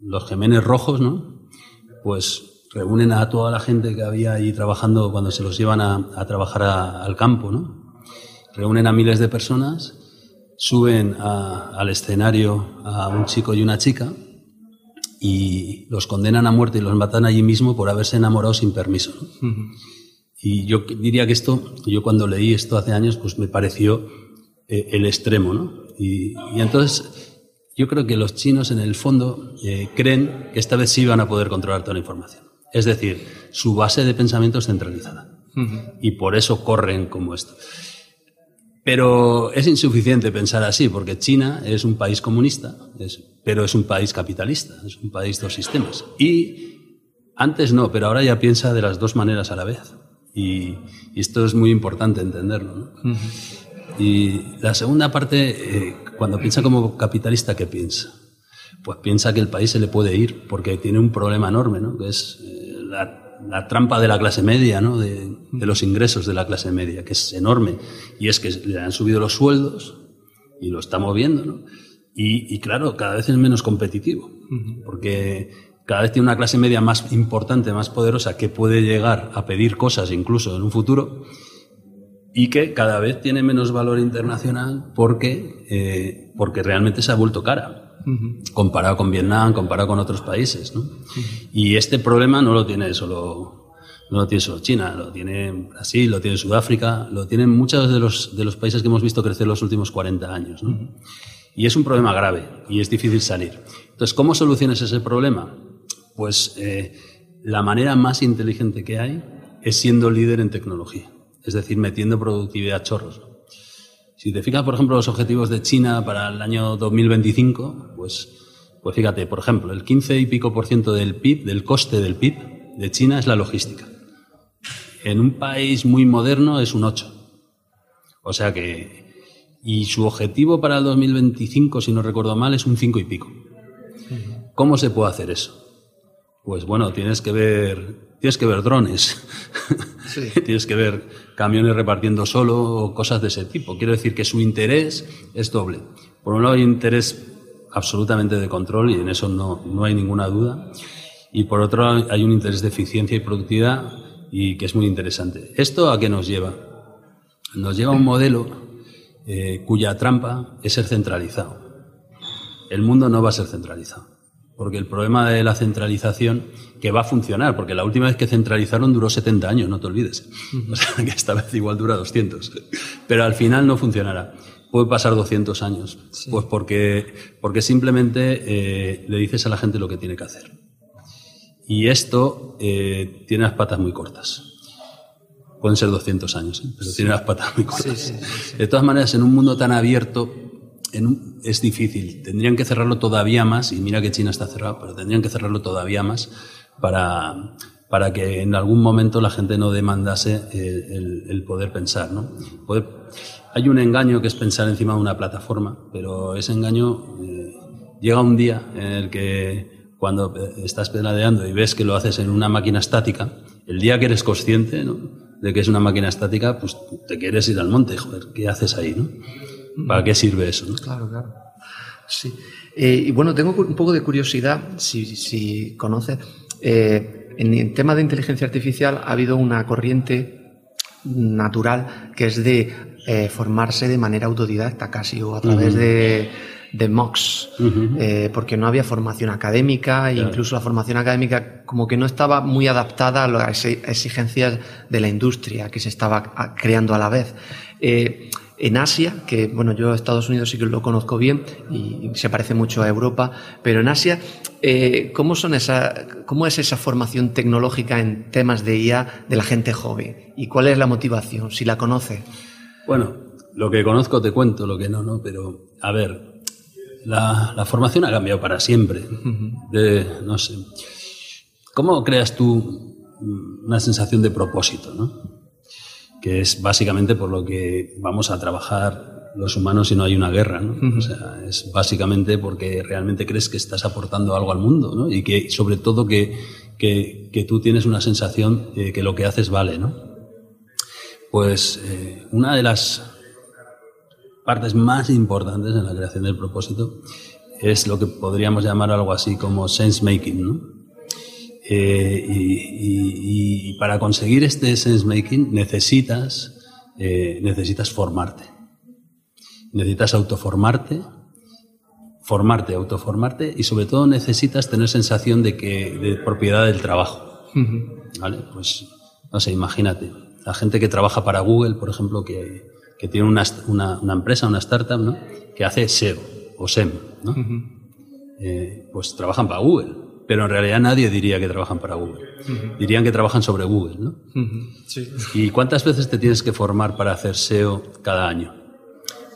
los gemenes rojos, ¿no? pues reúnen a toda la gente que había ahí trabajando cuando se los llevan a, trabajar al campo. ¿no? Reúnen a miles de personas, suben al escenario a un chico y una chica y los condenan a muerte y los matan allí mismo por haberse enamorado sin permiso. Y yo diría que esto, yo cuando leí esto hace años, pues me pareció eh, el extremo, ¿no? Y, entonces yo creo que los chinos en el fondo eh, creen que esta vez sí van a poder controlar toda la información. Es decir, su base de pensamiento es centralizada. Y por eso corren como esto. Pero es insuficiente pensar así, porque China es un país comunista, pero es un país capitalista, es un país de dos sistemas. Y antes no, pero ahora ya piensa de las dos maneras a la vez. Y, esto es muy importante entenderlo. Y la segunda parte, eh, cuando piensa como capitalista, ¿qué piensa? Pues piensa que el país se le puede ir porque tiene un problema enorme, ¿no? que es eh, la, trampa de la clase media, ¿no? de, los ingresos de la clase media, que es enorme. Y es que le han subido los sueldos y lo estamos viendo. ¿no? Y, y, claro, cada vez es menos competitivo, porque cada vez tiene una clase media más importante, más poderosa, que puede llegar a pedir cosas incluso en un futuro y que cada vez tiene menos valor internacional porque, eh, porque realmente se ha vuelto cara. Comparado con Vietnam, comparado con otros países. ¿no? Y este problema no lo tiene solo, no lo tiene solo China, lo tiene Brasil, lo tiene Sudáfrica, lo tienen muchos de los, de los países que hemos visto crecer los últimos 40 años. ¿no? Y es un problema grave y es difícil salir. Entonces, ¿cómo solucionas ese problema? Pues eh, la manera más inteligente que hay es siendo líder en tecnología es decir, metiendo productividad a chorros. Si te fijas, por ejemplo, los objetivos de China para el año 2025, pues, pues fíjate, por ejemplo, el 15 y pico por ciento del PIB, del coste del PIB de China es la logística. En un país muy moderno es un 8. O sea que, y su objetivo para el 2025, si no recuerdo mal, es un 5 y pico. ¿Cómo se puede hacer eso? Pues bueno, tienes que ver, tienes que ver drones. [LAUGHS] [LAUGHS] Tienes que ver camiones repartiendo solo o cosas de ese tipo. Quiero decir que su interés es doble. Por un lado hay interés absolutamente de control y en eso no, no hay ninguna duda. Y por otro lado hay un interés de eficiencia y productividad y que es muy interesante. ¿Esto a qué nos lleva? Nos lleva a un modelo eh, cuya trampa es ser centralizado. El mundo no va a ser centralizado porque el problema de la centralización, que va a funcionar, porque la última vez que centralizaron duró 70 años, no te olvides. [LAUGHS] O sea, que esta vez igual dura 200. Pero al final no funcionará. Puede pasar 200 años. Pues porque, porque simplemente eh, le dices a la gente lo que tiene que hacer. Y esto eh, tiene las patas muy cortas. Pueden ser 200 años, ¿eh? pero tiene las patas muy cortas. de todas maneras, en un mundo tan abierto, es difícil. Tendrían que cerrarlo todavía más, y mira que China está cerrado, pero tendrían que cerrarlo todavía más para, para que en algún momento la gente no demandase el, poder pensar. ¿no? hay un engaño que es pensar encima de una plataforma, pero ese engaño eh, llega un día en el que cuando estás pedaleando y ves que lo haces en una máquina estática, el día que eres consciente de que es una máquina estática, pues te quieres ir al monte, joder, ¿qué haces ahí? ¿no? ¿Para qué sirve eso? Claro, claro. Sí. Eh, y bueno, tengo un poco de curiosidad, si, si conoces, eh, en el tema de inteligencia artificial ha habido una corriente natural que es de eh, formarse de manera autodidacta casi o a través de de eh, porque no había formación académica e incluso la formación académica como que no estaba muy adaptada a las exigencias de la industria que se estaba creando a la vez. Eh, en Asia, que bueno, yo Estados Unidos sí que lo conozco bien y se parece mucho a Europa, pero en Asia, eh, ¿cómo, son esa, ¿cómo es esa formación tecnológica en temas de IA de la gente joven? ¿Y cuál es la motivación, si la conoce? Bueno, lo que conozco te cuento, lo que no, no, pero a ver, la, formación ha cambiado para siempre. De, no sé. ¿Cómo creas tú una sensación de propósito, no? Que es básicamente por lo que vamos a trabajar los humanos si no hay una guerra. ¿no? O sea, es básicamente porque realmente crees que estás aportando algo al mundo ¿no? y que sobre todo que, que, que, tú tienes una sensación de que lo que haces vale. ¿no? Pues eh, una de las partes más importantes en la creación del propósito es lo que podríamos llamar algo así como sense making. ¿no? Eh, y, para conseguir este sense making necesitas, eh, necesitas formarte. Necesitas autoformarte, formarte, autoformarte y sobre todo necesitas tener sensación de que de propiedad del trabajo. ¿Vale? Pues no sé, imagínate, la gente que trabaja para Google, por ejemplo, que, que tiene una, una, una, empresa, una startup, ¿no? que hace SEO o SEM, ¿no? Eh, pues trabajan para Google pero en realidad nadie diría que trabajan para Google. Dirían que trabajan sobre Google, ¿no? sí. ¿Y cuántas veces te tienes que formar para hacer SEO cada año?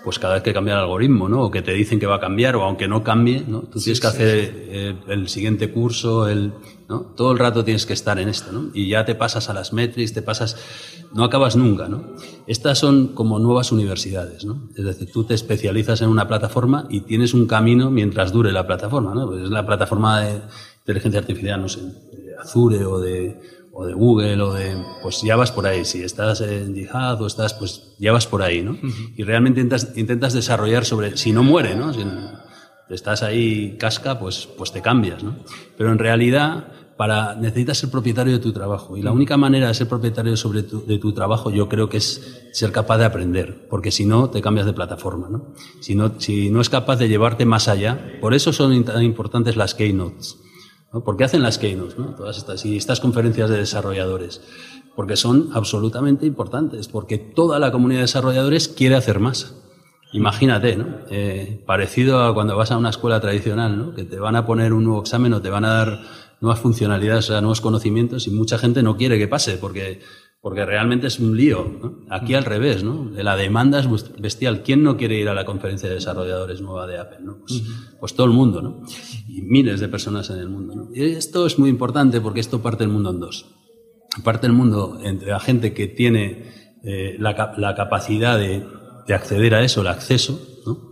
Pues cada vez que cambia el algoritmo, ¿no? O que te dicen que va a cambiar, o aunque no cambie, ¿no? Tú tienes que hacer eh, el, siguiente curso, el, ¿no? Todo el rato tienes que estar en esto, ¿no? Y ya te pasas a las metrics, te pasas, no acabas nunca, ¿no? Estas son como nuevas universidades, ¿no? Es decir, tú te especializas en una plataforma y tienes un camino mientras dure la plataforma, ¿no? Pues es la plataforma de, inteligencia artificial, no sé, de Azure o de, o de Google o de, pues ya vas por ahí. Si estás en Jihad o estás, pues ya vas por ahí, ¿no? Y realmente intentas, intentas desarrollar sobre, si no muere, ¿no? Si estás ahí casca, pues, pues te cambias, ¿no? Pero en realidad, para, necesitas ser propietario de tu trabajo. Y la única manera de ser propietario sobre de tu trabajo, yo creo que es ser capaz de aprender. Porque si no, te cambias de plataforma, ¿no? Si no, si no es capaz de llevarte más allá, por eso son tan importantes las keynotes ¿Por qué hacen las keynotes? ¿no? Todas estas, y estas conferencias de desarrolladores. Porque son absolutamente importantes, porque toda la comunidad de desarrolladores quiere hacer más. Imagínate, ¿no? Eh, parecido a cuando vas a una escuela tradicional, ¿no? Que te van a poner un nuevo examen o te van a dar nuevas funcionalidades, o sea, nuevos conocimientos y mucha gente no quiere que pase porque porque realmente es un lío. Aquí al revés, ¿no? La demanda es bestial. ¿Quién no quiere ir a la conferencia de desarrolladores nueva de Apple? ¿no? Pues, pues, todo el mundo, ¿no? Y miles de personas en el mundo. ¿no? Y esto es muy importante porque esto parte el mundo en dos. Parte el mundo entre la gente que tiene eh, la, la, capacidad de, de, acceder a eso, el acceso, ¿no?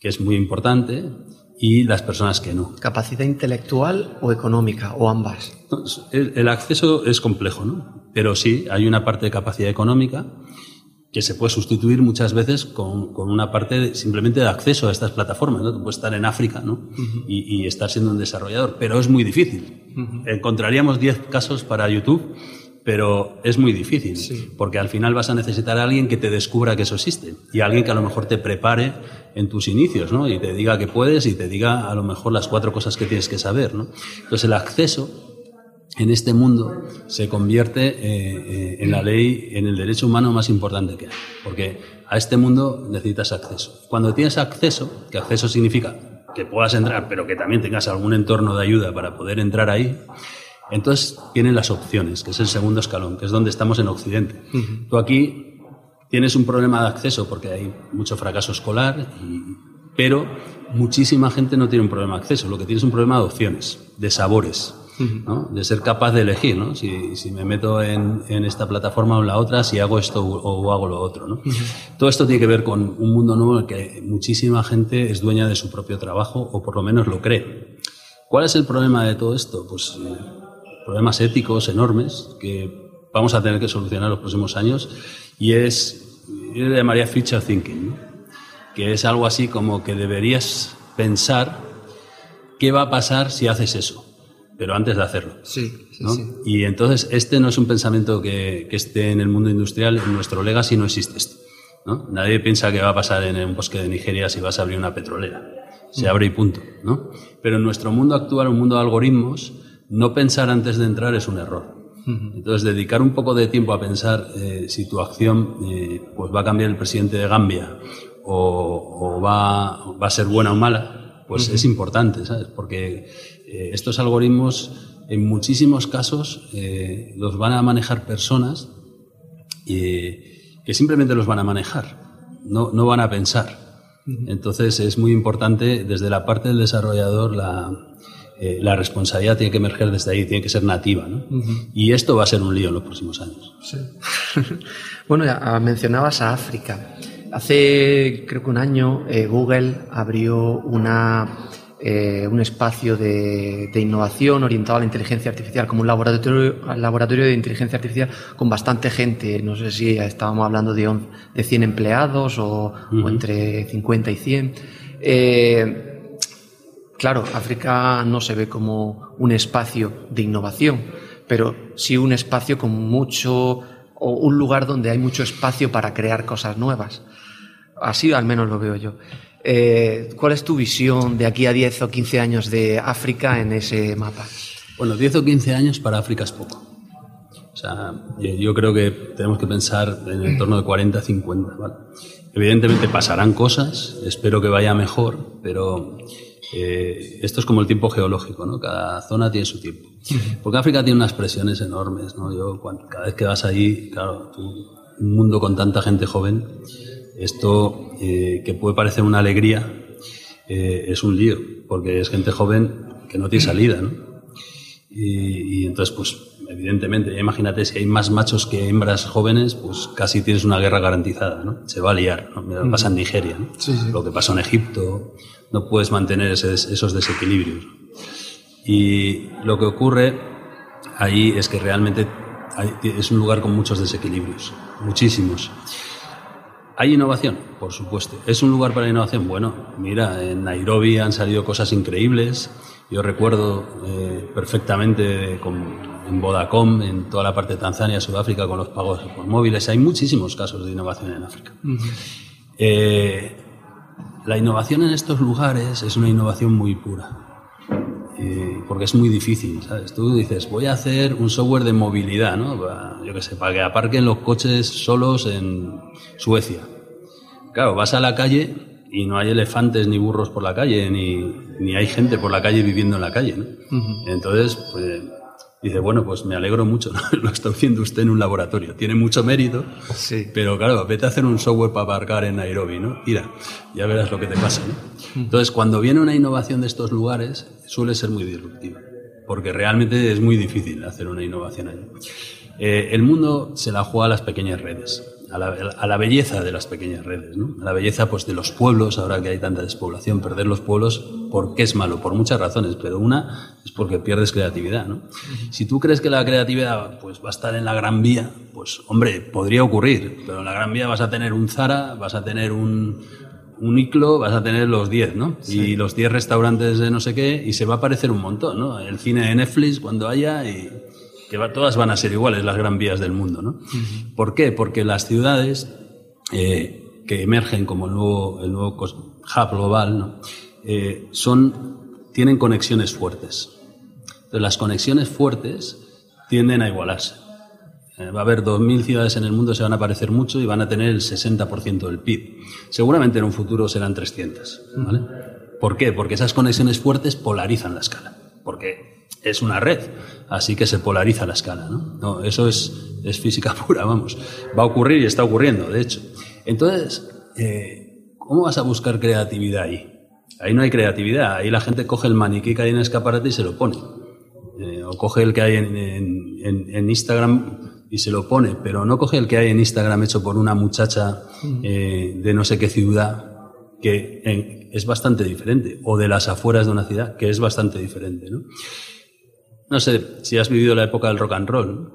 que es muy importante, y las personas que no. ¿Capacidad intelectual o económica o ambas? el, acceso es complejo, ¿no? Pero sí, hay una parte de capacidad económica que se puede sustituir muchas veces con, con una parte simplemente de acceso a estas plataformas. ¿no? Tú puedes estar en África ¿no? y, y, estar siendo un desarrollador, pero es muy difícil. Encontraríamos 10 casos para YouTube pero es muy difícil, porque al final vas a necesitar a alguien que te descubra que eso existe y alguien que a lo mejor te prepare en tus inicios, ¿no? Y te diga que puedes y te diga a lo mejor las cuatro cosas que tienes que saber, ¿no? Entonces el acceso en este mundo se convierte eh, eh, en la ley, en el derecho humano más importante que hay, porque a este mundo necesitas acceso. Cuando tienes acceso, que acceso significa que puedas entrar, pero que también tengas algún entorno de ayuda para poder entrar ahí, entonces tienen las opciones, que es el segundo escalón, que es donde estamos en Occidente. Tú aquí tienes un problema de acceso porque hay mucho fracaso escolar, pero muchísima gente no tiene un problema de acceso, lo que tiene es un problema de opciones, de sabores. De ser capaz de elegir, ¿no? si, me meto en, esta plataforma o en la otra, si hago esto o, hago lo otro. ¿no? Todo esto tiene que ver con un mundo nuevo en el que muchísima gente es dueña de su propio trabajo o por lo menos lo cree. ¿Cuál es el problema de todo esto? Pues eh, problemas éticos enormes que vamos a tener que solucionar los próximos años y es, yo le llamaría future thinking, que es algo así como que deberías pensar qué va a pasar si haces eso, pero antes de hacerlo. Sí, Y entonces este no es un pensamiento que, que, esté en el mundo industrial, en nuestro legacy no existe esto. ¿no? Nadie piensa que va a pasar en un bosque de Nigeria si vas a abrir una petrolera. se abre y punto, ¿no? Pero en nuestro mundo actual, un mundo de algoritmos, no pensar antes de entrar es un error. Entonces, dedicar un poco de tiempo a pensar eh, si tu acción eh, pues va a cambiar el presidente de Gambia o, va, va, a ser buena o mala, pues es importante, ¿sabes? Porque eh, estos algoritmos, en muchísimos casos, los van a manejar personas que simplemente los van a manejar, no, no van a pensar. Entonces, es muy importante desde la parte del desarrollador la eh, la responsabilidad tiene que emerger desde ahí, tiene que ser nativa. ¿no? Y esto va a ser un lío en los próximos años. Sí. [LAUGHS] bueno, ya ah, mencionabas a África. Hace, creo que un año, eh, Google abrió una, eh, un espacio de, innovación orientado a la inteligencia artificial, como un laboratorio, laboratorio de inteligencia artificial con bastante gente. No sé si estábamos hablando de, de 100 empleados o, o, entre 50 y 100. Claro, África no se ve como un espacio de innovación, pero sí un espacio con mucho, o un lugar donde hay mucho espacio para crear cosas nuevas. Así al menos lo veo yo. Eh, ¿Cuál es tu visión de aquí a 10 o 15 años de África en ese mapa? Bueno, 10 o 15 años para África es poco. O sea, yo creo que tenemos que pensar en el torno de 40, 50. Evidentemente pasarán cosas, espero que vaya mejor, pero eh, esto es como el tiempo geológico, ¿no? Cada zona tiene su tiempo. Porque África tiene unas presiones enormes, ¿no? Yo, cada vez que vas ahí, claro, un mundo con tanta gente joven, esto eh, que puede parecer una alegría, eh, es un lío, porque es gente joven que no tiene salida, ¿no? Y, entonces, pues, evidentemente, imagínate si hay más machos que hembras jóvenes, pues casi tienes una guerra garantizada, ¿no? Se va a liar, ¿no? Pasa en Nigeria, ¿no? Lo que pasó en Egipto, no puedes mantener esos desequilibrios. Y lo que ocurre ahí es que realmente es un lugar con muchos desequilibrios, muchísimos. ¿Hay innovación? Por supuesto. ¿Es un lugar para innovación? Bueno, mira, en Nairobi han salido cosas increíbles. Yo recuerdo eh, perfectamente en Vodacom, en toda la parte de Tanzania, Sudáfrica, con los pagos por móviles. Hay muchísimos casos de innovación en África. La innovación en estos lugares es una innovación muy pura, eh, porque es muy difícil, ¿sabes? Tú dices, voy a hacer un software de movilidad, ¿no? yo qué sé, para que aparquen los coches solos en Suecia. Claro, vas a la calle y no hay elefantes ni burros por la calle, ni, ni hay gente por la calle viviendo en la calle, ¿no? Entonces, pues Dice, bueno, pues me alegro mucho, [LAUGHS] lo está haciendo usted en un laboratorio. Tiene mucho mérito, sí. pero claro, vete a hacer un software para aparcar en Nairobi, ¿no? Mira, ya verás lo que te pasa, ¿no? Entonces, cuando viene una innovación de estos lugares, suele ser muy disruptiva, porque realmente es muy difícil hacer una innovación allí. Eh, el mundo se la juega a las pequeñas redes a la, belleza de las pequeñas redes, ¿no? a la belleza pues, de los pueblos, ahora que hay tanta despoblación, perder los pueblos, ¿por qué es malo? Por muchas razones, pero una es porque pierdes creatividad. ¿no? Si tú crees que la creatividad pues, va a estar en la Gran Vía, pues hombre, podría ocurrir, pero en la Gran Vía vas a tener un Zara, vas a tener un, un ICLO, vas a tener los 10, ¿no? Y los 10 restaurantes de no sé qué, y se va a parecer un montón, ¿no? El cine de Netflix cuando haya y que todas van a ser iguales las gran vías del mundo. ¿no? ¿Por qué? Porque las ciudades eh, que emergen como el nuevo, el nuevo hub global ¿no? Eh, son, tienen conexiones fuertes. Entonces, las conexiones fuertes tienden a igualarse. Eh, va a haber 2.000 ciudades en el mundo, se van a parecer mucho y van a tener el 60% del PIB. Seguramente en un futuro serán 300. ¿vale? ¿Por qué? Porque esas conexiones fuertes polarizan la escala. Porque es una red, así que se polariza la escala. ¿no? eso es, es, física [LAUGHS] pura, vamos. Va a ocurrir y está ocurriendo, de hecho. Entonces, eh, ¿cómo vas a buscar creatividad ahí? Ahí no hay creatividad, ahí la gente coge el maniquí que hay en el escaparate y se lo pone. Eh, o coge el que hay en, en, Instagram y se lo pone, pero no coge el que hay en Instagram hecho por una muchacha eh, de no sé qué ciudad que es bastante diferente, o de las afueras de una ciudad, que es bastante diferente. ¿no? No sé si has vivido la época del rock and roll,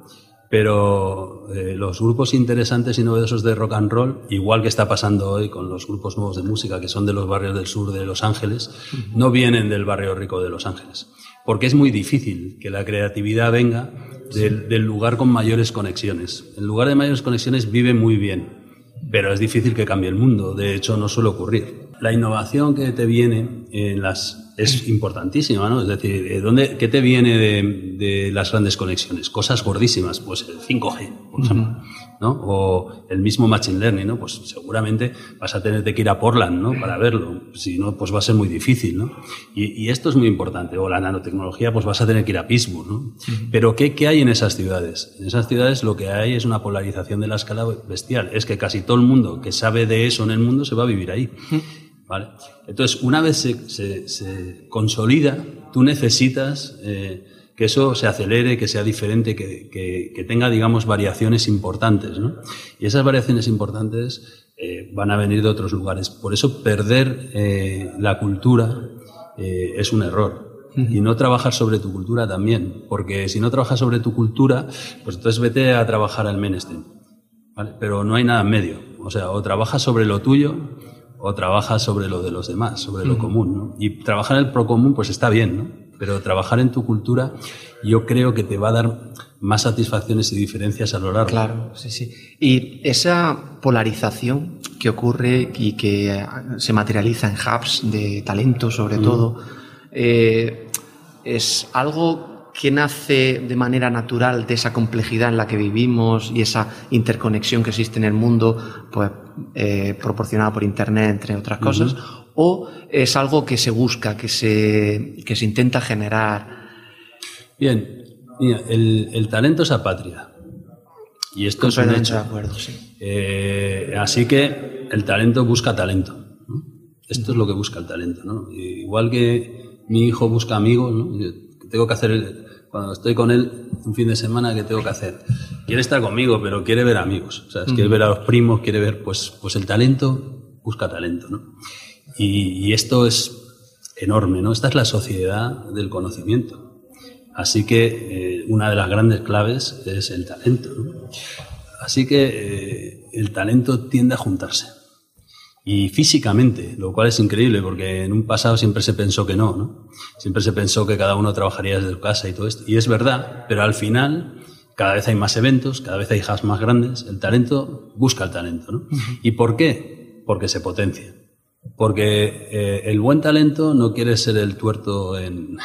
pero eh, los grupos interesantes y novedosos de rock and roll, igual que está pasando hoy con los grupos nuevos de música que son de los barrios del sur de Los Ángeles, no vienen del barrio rico de Los Ángeles. Porque es muy difícil que la creatividad venga del, del lugar con mayores conexiones. El lugar de mayores conexiones vive muy bien, pero es difícil que cambie el mundo. De hecho, no suele ocurrir. La innovación que te viene en las es importantísima, ¿no? Es decir, eh, ¿dónde, ¿qué te viene de, las grandes conexiones? Cosas gordísimas, pues el 5G, por ejemplo, ¿no? O el mismo Machine Learning, ¿no? Pues seguramente vas a tener que ir a Portland, ¿no? Para verlo. Si no, pues va a ser muy difícil, ¿no? Y, esto es muy importante. O la nanotecnología, pues vas a tener que ir a Pittsburgh, ¿no? Pero ¿qué, ¿qué hay en esas ciudades? En esas ciudades lo que hay es una polarización de la escala bestial. Es que casi todo el mundo que sabe de eso en el mundo se va a vivir ahí. ¿Vale? Entonces, una vez se, se, consolida, tú necesitas eh, que eso se acelere, que sea diferente, que, que, tenga, digamos, variaciones importantes. ¿no? Y esas variaciones importantes eh, van a venir de otros lugares. Por eso, perder eh, la cultura es un error. Y no trabajar sobre tu cultura también, porque si no trabajas sobre tu cultura, pues entonces vete a trabajar al mainstream. ¿vale? Pero no hay nada en medio. O sea, o trabajas sobre lo tuyo o trabajas sobre lo de los demás, sobre lo común. ¿no? Y trabajar en el pro común, pues está bien, ¿no? Pero trabajar en tu cultura, yo creo que te va a dar más satisfacciones y diferencias a lo largo. Claro, sí, sí. Y esa polarización que ocurre y que se materializa en hubs de talento, sobre todo, eh, es algo que nace de manera natural de esa complejidad en la que vivimos y esa interconexión que existe en el mundo, pues eh, proporcionada por Internet, entre otras cosas, o es algo que se busca, que se, que se intenta generar. Bien, mira, el, talento es apatria. Y esto es un hecho. De acuerdo, sí. Eh, así que el talento busca talento. Esto es lo que busca el talento. ¿no? Igual que mi hijo busca amigos, ¿no? tengo que hacer cuando estoy con él un fin de semana, ¿qué tengo que hacer? Quiere estar conmigo, pero quiere ver amigos, o sea, quiere ver a los primos, quiere ver, pues, pues el talento, busca talento, ¿no? Y, esto es enorme, ¿no? Esta es la sociedad del conocimiento. Así que eh, una de las grandes claves es el talento, ¿no? Así que eh, el talento tiende a juntarse y físicamente, lo cual es increíble porque en un pasado siempre se pensó que no, ¿no? Siempre se pensó que cada uno trabajaría desde su casa y todo esto. Y es verdad, pero al final cada vez hay más eventos, cada vez hay hubs más grandes, el talento busca el talento, ¿no? ¿Y por qué? Porque se potencia. Porque eh, el buen talento no quiere ser el tuerto en,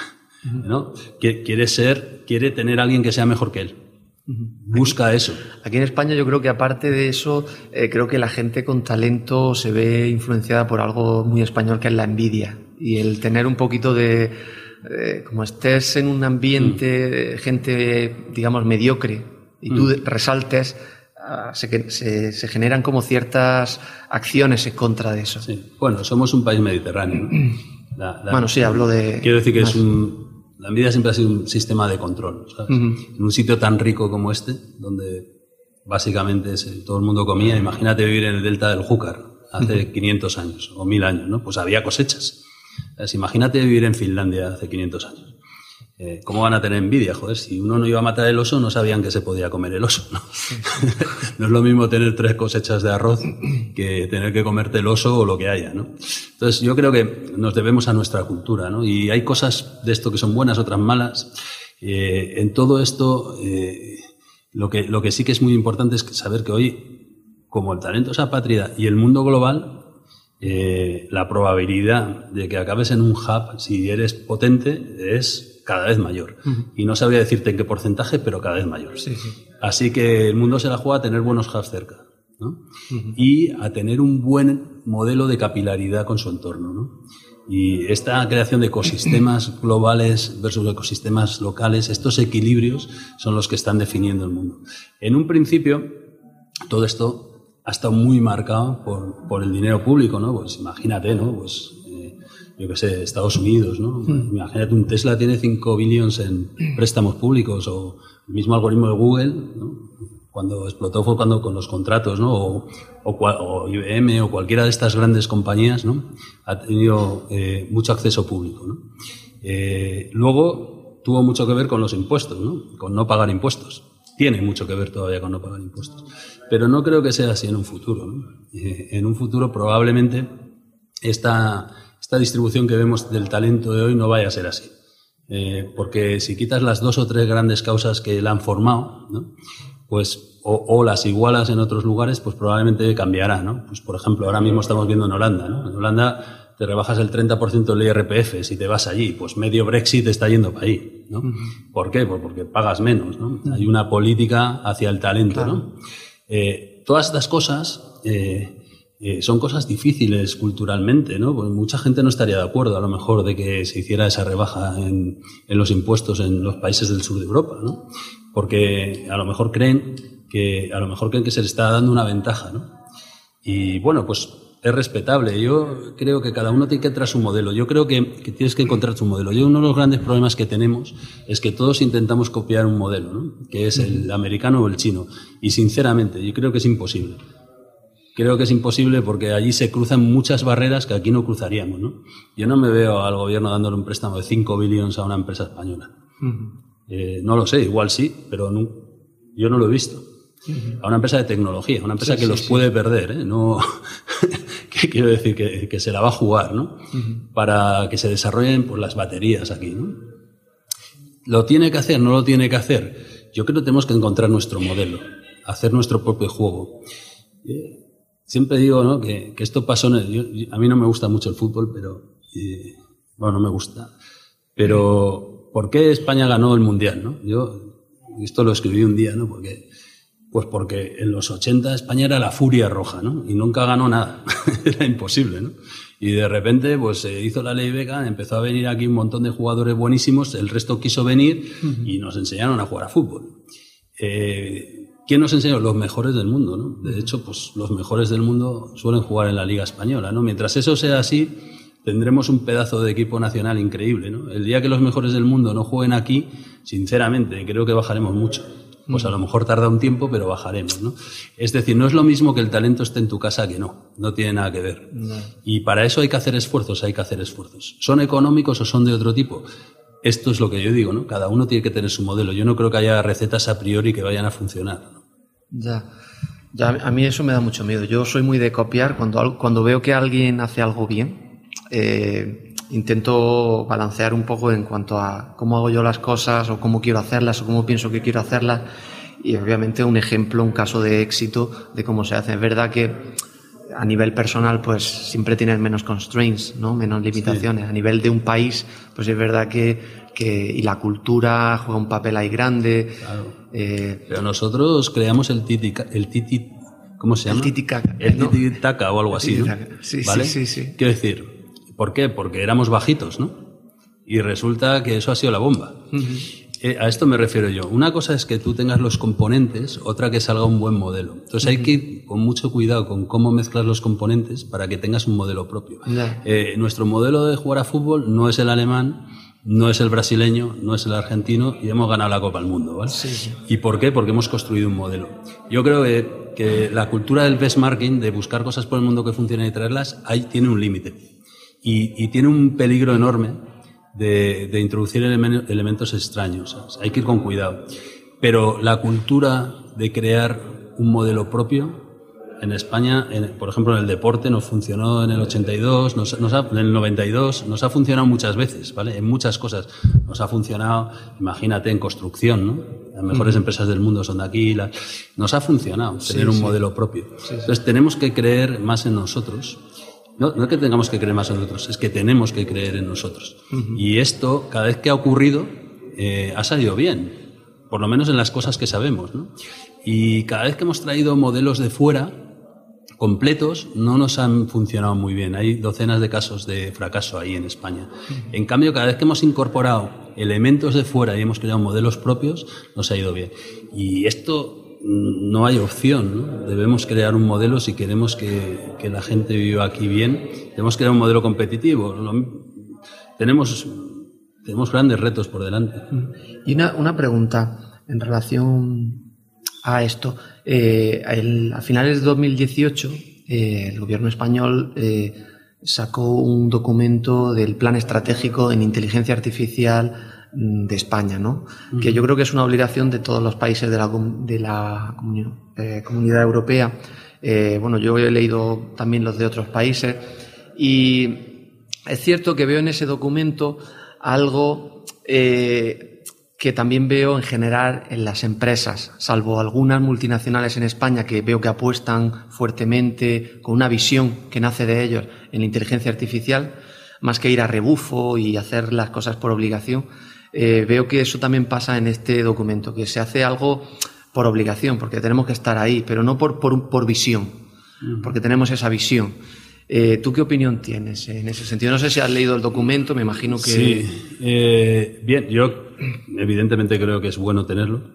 ¿no? Quiere ser, quiere tener a alguien que sea mejor que él. Busca eso. Aquí en España yo creo que aparte de eso, eh, creo que la gente con talento se ve influenciada por algo muy español que es la envidia y el tener un poquito de, eh, como estés en un ambiente de gente, digamos, mediocre y tú mm. resaltes, ah, se, se, generan como ciertas acciones en contra de eso. Sí. Bueno, somos un país mediterráneo. [CLEARS THROAT] bueno, sí, hablo de... Quiero decir que es un la envidia siempre ha sido un sistema de control. En un sitio tan rico como este, donde básicamente todo el mundo comía, imagínate vivir en el delta del Júcar hace 500 años o 1000 años, ¿no? Pues había cosechas. Imagínate vivir en Finlandia hace 500 años. Eh, ¿Cómo van a tener envidia? Joder, si uno no iba a matar el oso, no sabían que se podía comer el oso. ¿no? [LAUGHS] no es lo mismo tener tres cosechas de arroz que tener que comerte el oso o lo que haya. ¿no? Entonces, yo creo que nos debemos a nuestra cultura. ¿no? Y hay cosas de esto que son buenas, otras malas. Eh, en todo esto, eh, lo, que, lo que sí que es muy importante es saber que hoy, como el talento es apátrida y el mundo global, la probabilidad de que acabes en un hub, si eres potente, es cada vez mayor. Y no sabría decirte en qué porcentaje, pero cada vez mayor. Así que el mundo se la juega a tener buenos hubs cerca. Y a tener un buen modelo de capilaridad con su entorno. Y esta creación de ecosistemas [CLEARS THROAT] globales versus ecosistemas locales, estos equilibrios son los que están definiendo el mundo. En un principio, todo esto ha estado muy marcado por, por el dinero público, ¿no? Pues imagínate, ¿no? Pues yo qué sé, Estados Unidos, ¿no? Hmm. Imagínate, un Tesla tiene 5 billones en préstamos públicos o el mismo algoritmo de Google, ¿no? Cuando explotó fue cuando con los contratos, ¿no? O, o, IBM o cualquiera de estas grandes compañías, ¿no? Ha tenido eh, mucho acceso público, ¿no? Eh, luego tuvo mucho que ver con los impuestos, ¿no? Con no pagar impuestos. Tiene mucho que ver todavía con no pagar impuestos. Pero no creo que sea así en un futuro, ¿no? Eh, en un futuro probablemente esta esta distribución que vemos del talento de hoy no vaya a ser así. Eh, porque si quitas las dos o tres grandes causas que la han formado, pues o, las igualas en otros lugares, pues probablemente cambiará, ¿no? Pues por ejemplo, ahora mismo estamos viendo en Holanda, ¿no? En Holanda te rebajas el 30% del IRPF si te vas allí, pues medio Brexit está yendo para ahí, ¿no? ¿Por qué? Pues porque pagas menos, ¿no? Hay una política hacia el talento, ¿no? Eh, todas estas cosas eh, eh, son cosas difíciles culturalmente, ¿no? Pues mucha gente no estaría de acuerdo, a lo mejor, de que se hiciera esa rebaja en, en los impuestos en los países del sur de Europa, ¿no? Porque a lo mejor creen que a lo mejor creen que se le está dando una ventaja, ¿no? Y bueno, pues es respetable. Yo creo que cada uno tiene que entrar su modelo. Yo creo que, que, tienes que encontrar tu modelo. Yo uno de los grandes problemas que tenemos es que todos intentamos copiar un modelo, ¿no? que es el americano o el chino. Y sinceramente, yo creo que es imposible creo que es imposible porque allí se cruzan muchas barreras que aquí no cruzaríamos. ¿no? Yo no me veo al gobierno dándole un préstamo de 5 billones a una empresa española. Eh, no lo sé, igual sí, pero no, yo no lo he visto. A una empresa de tecnología, una empresa que los puede perder, ¿eh? no, [LAUGHS] que quiero decir que, que, se la va a jugar, ¿no? Para que se desarrollen pues, las baterías aquí, ¿no? ¿Lo tiene que hacer? ¿No lo tiene que hacer? Yo creo que tenemos que encontrar nuestro modelo, hacer nuestro propio juego. Eh, siempre digo ¿no? que, que esto pasó en el, a mí no me gusta mucho el fútbol, pero eh, bueno, no me gusta. Pero ¿por qué España ganó el mundial? ¿no? Yo esto lo escribí un día, ¿no? Porque pues porque en los 80 España era la furia roja, ¿no? Y nunca ganó nada. [LAUGHS] era imposible, ¿no? Y de repente, pues se hizo la ley beca, empezó a venir aquí un montón de jugadores buenísimos, el resto quiso venir y nos enseñaron a jugar a fútbol. Eh, ¿Quién nos enseñó? Los mejores del mundo, ¿no? De hecho, pues los mejores del mundo suelen jugar en la Liga Española, ¿no? Mientras eso sea así, tendremos un pedazo de equipo nacional increíble, ¿no? El día que los mejores del mundo no jueguen aquí, sinceramente, creo que bajaremos mucho. Pues a lo mejor tarda un tiempo, pero bajaremos, ¿no? Es decir, no es lo mismo que el talento esté en tu casa que no. No tiene nada que ver. Y para eso hay que hacer esfuerzos, hay que hacer esfuerzos. ¿Son económicos o son de otro tipo? Esto es lo que yo digo, ¿no? Cada uno tiene que tener su modelo. Yo no creo que haya recetas a priori que vayan a funcionar. Ya. ya. A mí eso me da mucho miedo. Yo soy muy de copiar. Cuando, cuando veo que alguien hace algo bien, eh, intento balancear un poco en cuanto a cómo hago yo las cosas o cómo quiero hacerlas o cómo pienso que quiero hacerlas. Y obviamente un ejemplo, un caso de éxito de cómo se hace. Es verdad que a nivel personal, pues siempre tienes menos constraints, ¿no? Menos limitaciones. A nivel de un país, pues es verdad que, que y la cultura juega un papel ahí grande. Eh, Pero nosotros creamos el titi, el titi, ¿cómo se llama? El titicaca. El tititaca o algo así, ¿no? Sí, ¿Vale? sí, sí, sí. Quiero decir, ¿por qué? Porque éramos bajitos, ¿no? Y resulta que eso ha sido la bomba. Eh, a esto me refiero yo. Una cosa es que tú tengas los componentes, otra que salga un buen modelo. Entonces hay que ir con mucho cuidado con cómo mezclas los componentes para que tengas un modelo propio. Eh, nuestro modelo de jugar a fútbol no es el alemán, no es el brasileño, no es el argentino y hemos ganado la Copa del Mundo. ¿vale? ¿Y por qué? Porque hemos construido un modelo. Yo creo que, que la cultura del benchmarking, de buscar cosas por el mundo que funcionen y traerlas, ahí tiene un límite. Y, y tiene un peligro enorme de, introducir elementos extraños. Hay que ir con cuidado. Pero la cultura de crear un modelo propio, en España, por ejemplo, en el deporte nos funcionó en el 82, nos, en el 92, nos ha funcionado muchas veces, ¿vale? En muchas cosas. Nos ha funcionado, imagínate, en construcción, ¿no? Las mejores empresas del mundo son de aquí. nos ha funcionado tener un modelo propio. Entonces tenemos que creer más en nosotros no, no es que tengamos que creer más en nosotros, es que tenemos que creer en nosotros. Y esto, cada vez que ha ocurrido, eh, ha salido bien, por lo menos en las cosas que sabemos. ¿no? Y cada vez que hemos traído modelos de fuera, completos, no nos han funcionado muy bien. Hay docenas de casos de fracaso ahí en España. En cambio, cada vez que hemos incorporado elementos de fuera y hemos creado modelos propios, nos ha ido bien. Y esto no hay opción. ¿no? Debemos crear un modelo si queremos que, que, la gente viva aquí bien. Debemos crear un modelo competitivo. tenemos, tenemos grandes retos por delante. Y una, una pregunta en relación a esto. Eh, a finales de 2018, eh, el gobierno español eh, sacó un documento del plan estratégico en inteligencia artificial Mm, de España, ¿no? Que yo creo que es una obligación de todos los países de la, de la eh, comunidad europea. Eh, bueno, yo he leído también los de otros países y es cierto que veo en ese documento algo eh, que también veo en general en las empresas, salvo algunas multinacionales en España que veo que apuestan fuertemente con una visión que nace de ellos en la inteligencia artificial, más que ir a rebufo y hacer las cosas por obligación. Eh, veo que eso también pasa en este documento, que se hace algo por obligación, porque tenemos que estar ahí, pero no por, por, por visión, porque tenemos esa visión. Eh, ¿Tú qué opinión tienes en ese sentido? No sé si has leído el documento, me imagino que... Sí, eh, bien, yo evidentemente creo que es bueno tenerlo.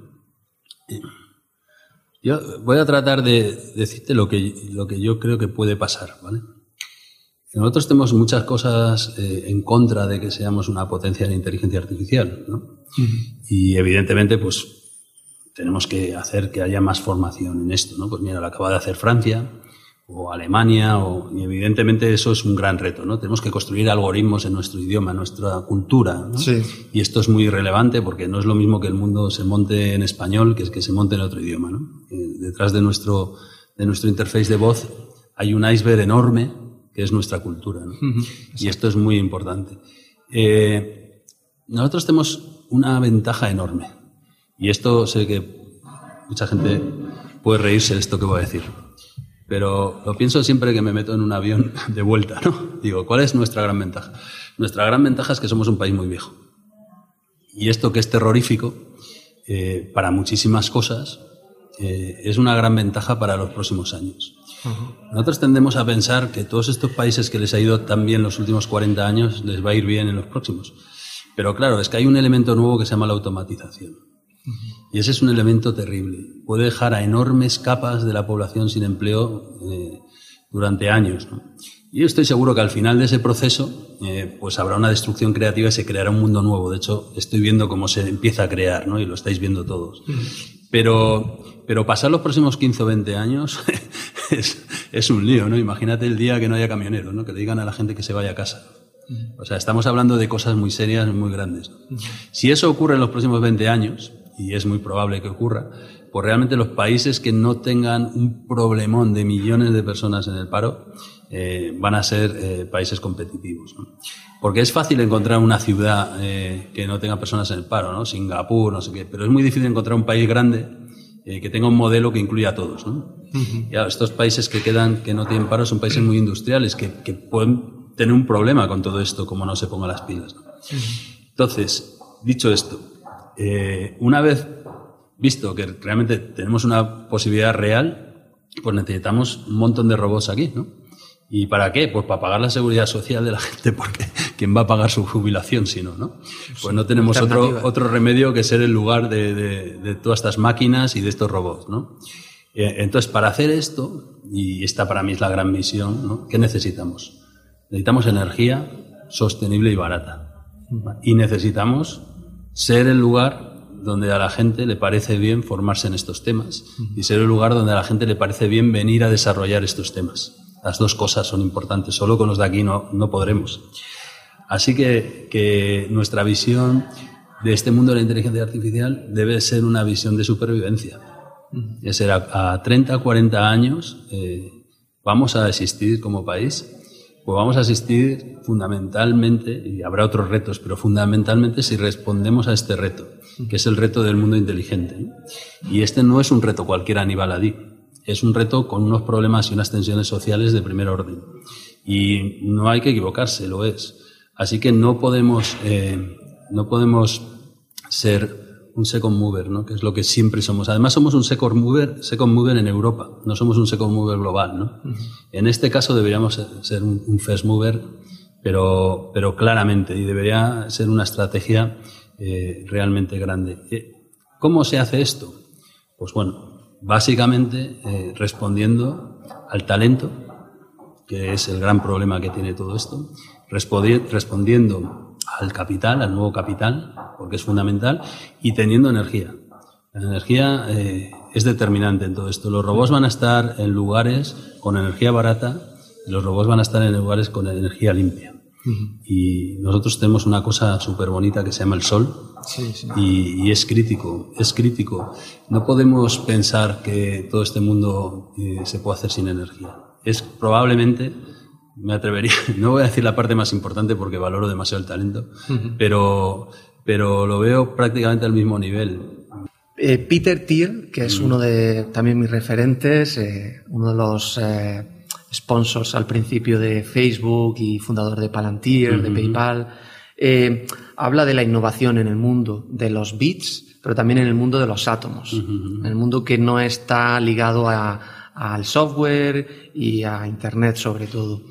Yo voy a tratar de decirte lo que, lo que yo creo que puede pasar, ¿vale? Nosotros tenemos muchas cosas eh, en contra de que seamos una potencia de inteligencia artificial, ¿no? Y evidentemente, pues tenemos que hacer que haya más formación en esto, ¿no? Pues mira, lo acaba de hacer Francia o Alemania, o, y evidentemente eso es un gran reto, ¿no? Tenemos que construir algoritmos en nuestro idioma, en nuestra cultura, ¿no? Sí. Y esto es muy relevante porque no es lo mismo que el mundo se monte en español que es que se monte en otro idioma, ¿no? Eh, detrás de nuestro, de nuestro interface de voz hay un iceberg enorme que es nuestra cultura, ¿no? Y esto es muy importante. Eh, nosotros tenemos una ventaja enorme. Y esto sé que mucha gente puede reírse de esto que voy a decir. Pero lo pienso siempre que me meto en un avión [LAUGHS] de vuelta, ¿no? Digo, ¿cuál es nuestra gran ventaja? Nuestra gran ventaja es que somos un país muy viejo. Y esto que es terrorífico eh, para muchísimas cosas eh, es una gran ventaja para los próximos años. Nosotros tendemos a pensar que todos estos países que les ha ido tan bien los últimos 40 años les va a ir bien en los próximos. Pero claro, es que hay un elemento nuevo que se llama la automatización. Y ese es un elemento terrible. Puede dejar a enormes capas de la población sin empleo eh, durante años. ¿no? Y estoy seguro que al final de ese proceso eh, pues habrá una destrucción creativa y se creará un mundo nuevo. De hecho, estoy viendo cómo se empieza a crear, ¿no? y lo estáis viendo todos. Pero, pero pasar los próximos 15 o 20 años [LAUGHS] es, es, un lío. ¿no? Imagínate el día que no haya camioneros, ¿no? que le digan a la gente que se vaya a casa. O sea, estamos hablando de cosas muy serias, muy grandes. Si eso ocurre en los próximos 20 años, y es muy probable que ocurra, pues realmente los países que no tengan un problemón de millones de personas en el paro eh, van a ser eh, países competitivos. ¿no? Porque es fácil encontrar una ciudad eh, que no tenga personas en el paro, ¿no? Singapur, no sé qué, pero es muy difícil encontrar un país grande eh, que tenga un modelo que incluya a todos. ¿no? Ya, estos países que quedan, que no tienen paro, son países muy industriales, que, que pueden tener un problema con todo esto, como no se pongan las pilas. ¿no? Entonces, dicho esto, eh, una vez visto que realmente tenemos una posibilidad real, pues necesitamos un montón de robots aquí, ¿no? ¿Y para qué? Pues para pagar la seguridad social de la gente, porque ¿quién va a pagar su jubilación si no, no? Pues no tenemos otro, otro remedio que ser el lugar de, de, de, todas estas máquinas y de estos robots, ¿no? Eh, entonces, para hacer esto, y esta para mí es la gran misión, ¿no? ¿Qué necesitamos? Necesitamos energía sostenible y barata. Y necesitamos ser el lugar donde a la gente le parece bien formarse en estos temas y ser el lugar donde a la gente le parece bien venir a desarrollar estos temas. Las dos cosas son importantes, solo con los de aquí no, no podremos. Así que, que, nuestra visión de este mundo de la inteligencia artificial debe ser una visión de supervivencia. Es ser a, a 30, 40 años eh, vamos a existir como país, pues vamos a existir fundamentalmente, y habrá otros retos, pero fundamentalmente si respondemos a este reto, que es el reto del mundo inteligente. Y este no es un reto cualquiera ni baladí, es un reto con unos problemas y unas tensiones sociales de primer orden. Y no hay que equivocarse, lo es. Así que no podemos, eh, no podemos ser un second mover, ¿no? que es lo que siempre somos. Además, somos un second mover, second mover en Europa, no somos un second mover global. ¿no? Uh -huh. En este caso deberíamos ser un, first mover, pero, pero claramente, y debería ser una estrategia eh, realmente grande. ¿Cómo se hace esto? Pues bueno, básicamente eh, respondiendo al talento, que es el gran problema que tiene todo esto, respondiendo al capital, al nuevo capital, porque es fundamental, y teniendo energía. La energía eh, es determinante en todo esto. Los robots van a estar en lugares con energía barata y los robots van a estar en lugares con energía limpia. Uh -huh. Y nosotros tenemos una cosa súper bonita que se llama el sol sí, sí. Y, y, es crítico, es crítico. No podemos pensar que todo este mundo eh, se puede hacer sin energía. Es probablemente, me atrevería, [LAUGHS] no voy a decir la parte más importante porque valoro demasiado el talento, uh -huh. pero, pero lo veo prácticamente al mismo nivel. Eh, Peter Thiel, que es mm. uno de también mis referentes, eh, uno de los sponsors al principio de Facebook y fundador de Palantir, de PayPal, habla de la innovación en el mundo de los bits, pero también en el mundo de los átomos, en el mundo que no está ligado al software y a Internet sobre todo.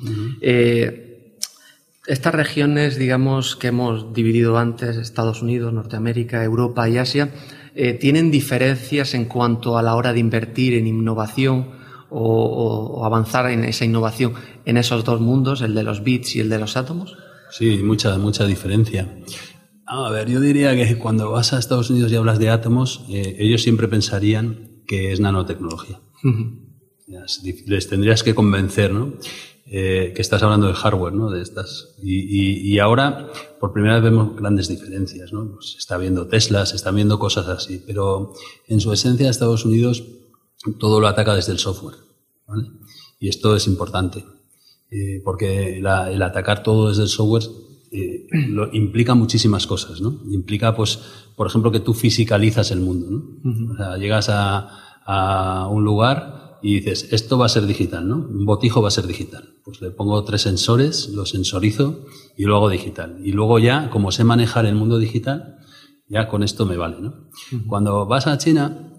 Estas regiones, digamos, que hemos dividido antes, Estados Unidos, Norteamérica, Europa y Asia, eh, tienen diferencias en cuanto a la hora de invertir en innovación o, avanzar en esa innovación en esos dos mundos, el de los bits y el de los átomos? Sí, mucha, mucha diferencia. A ver, yo diría que cuando vas a Estados Unidos y hablas de átomos, eh, ellos siempre pensarían que es nanotecnología. Les tendrías que convencer, ¿no? Eh, que estás hablando de hardware, ¿no? De estas. Y, y, ahora, por primera vez vemos grandes diferencias, ¿no? Pues se está viendo Tesla, se están viendo cosas así, pero en su esencia Estados Unidos todo lo ataca desde el software, ¿vale? Y esto es importante, eh, porque la, el atacar todo desde el software eh, lo, implica muchísimas cosas, ¿no? Implica, pues, por ejemplo, que tú fisicalizas el mundo, ¿no? O sea, llegas a, a un lugar y dices, esto va a ser digital, ¿no? Un botijo va a ser digital. Pues le pongo tres sensores, lo sensorizo y lo hago digital. Y luego ya, como sé manejar el mundo digital, ya con esto me vale, ¿no? Cuando vas a China,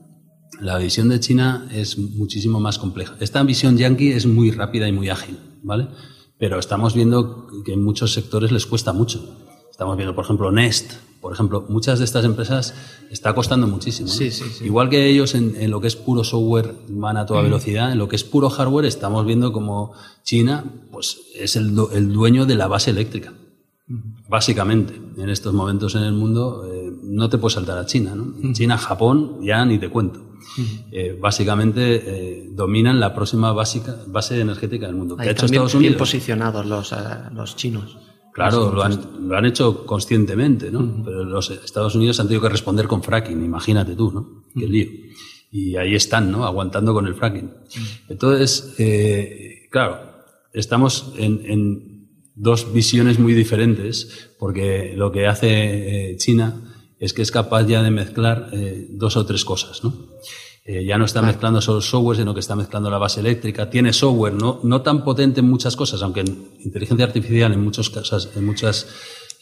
la visión de China es muchísimo más compleja. Esta visión yankee es muy rápida y muy ágil, ¿vale? Pero estamos viendo que en muchos sectores les cuesta mucho. Estamos viendo, por ejemplo, Nest, por ejemplo, muchas de estas empresas está costando muchísimo. Igual que ellos en, lo que es puro software van a toda mm. velocidad, en lo que es puro hardware estamos viendo como China pues, es el, dueño de la base eléctrica. Mm. Básicamente, en estos momentos en el mundo eh, no te puedes saltar a China. ¿no? Mm. China, Japón, ya ni te cuento. Eh, básicamente eh, dominan la próxima básica, base energética del mundo. Hay hecho bien posicionados los, los chinos. Claro, lo han, lo han, hecho conscientemente, ¿no? Pero los Estados Unidos han tenido que responder con fracking, imagínate tú, ¿no? Qué lío. Y ahí están, ¿no? Aguantando con el fracking. Entonces, eh, claro, estamos en, en, dos visiones muy diferentes, porque lo que hace eh, China es que es capaz ya de mezclar eh, dos o tres cosas, ¿no? Eh, ya no está mezclando solo software, sino que está mezclando la base eléctrica. Tiene software no, no tan potente en muchas cosas, aunque en inteligencia artificial en, muchos casos, en muchas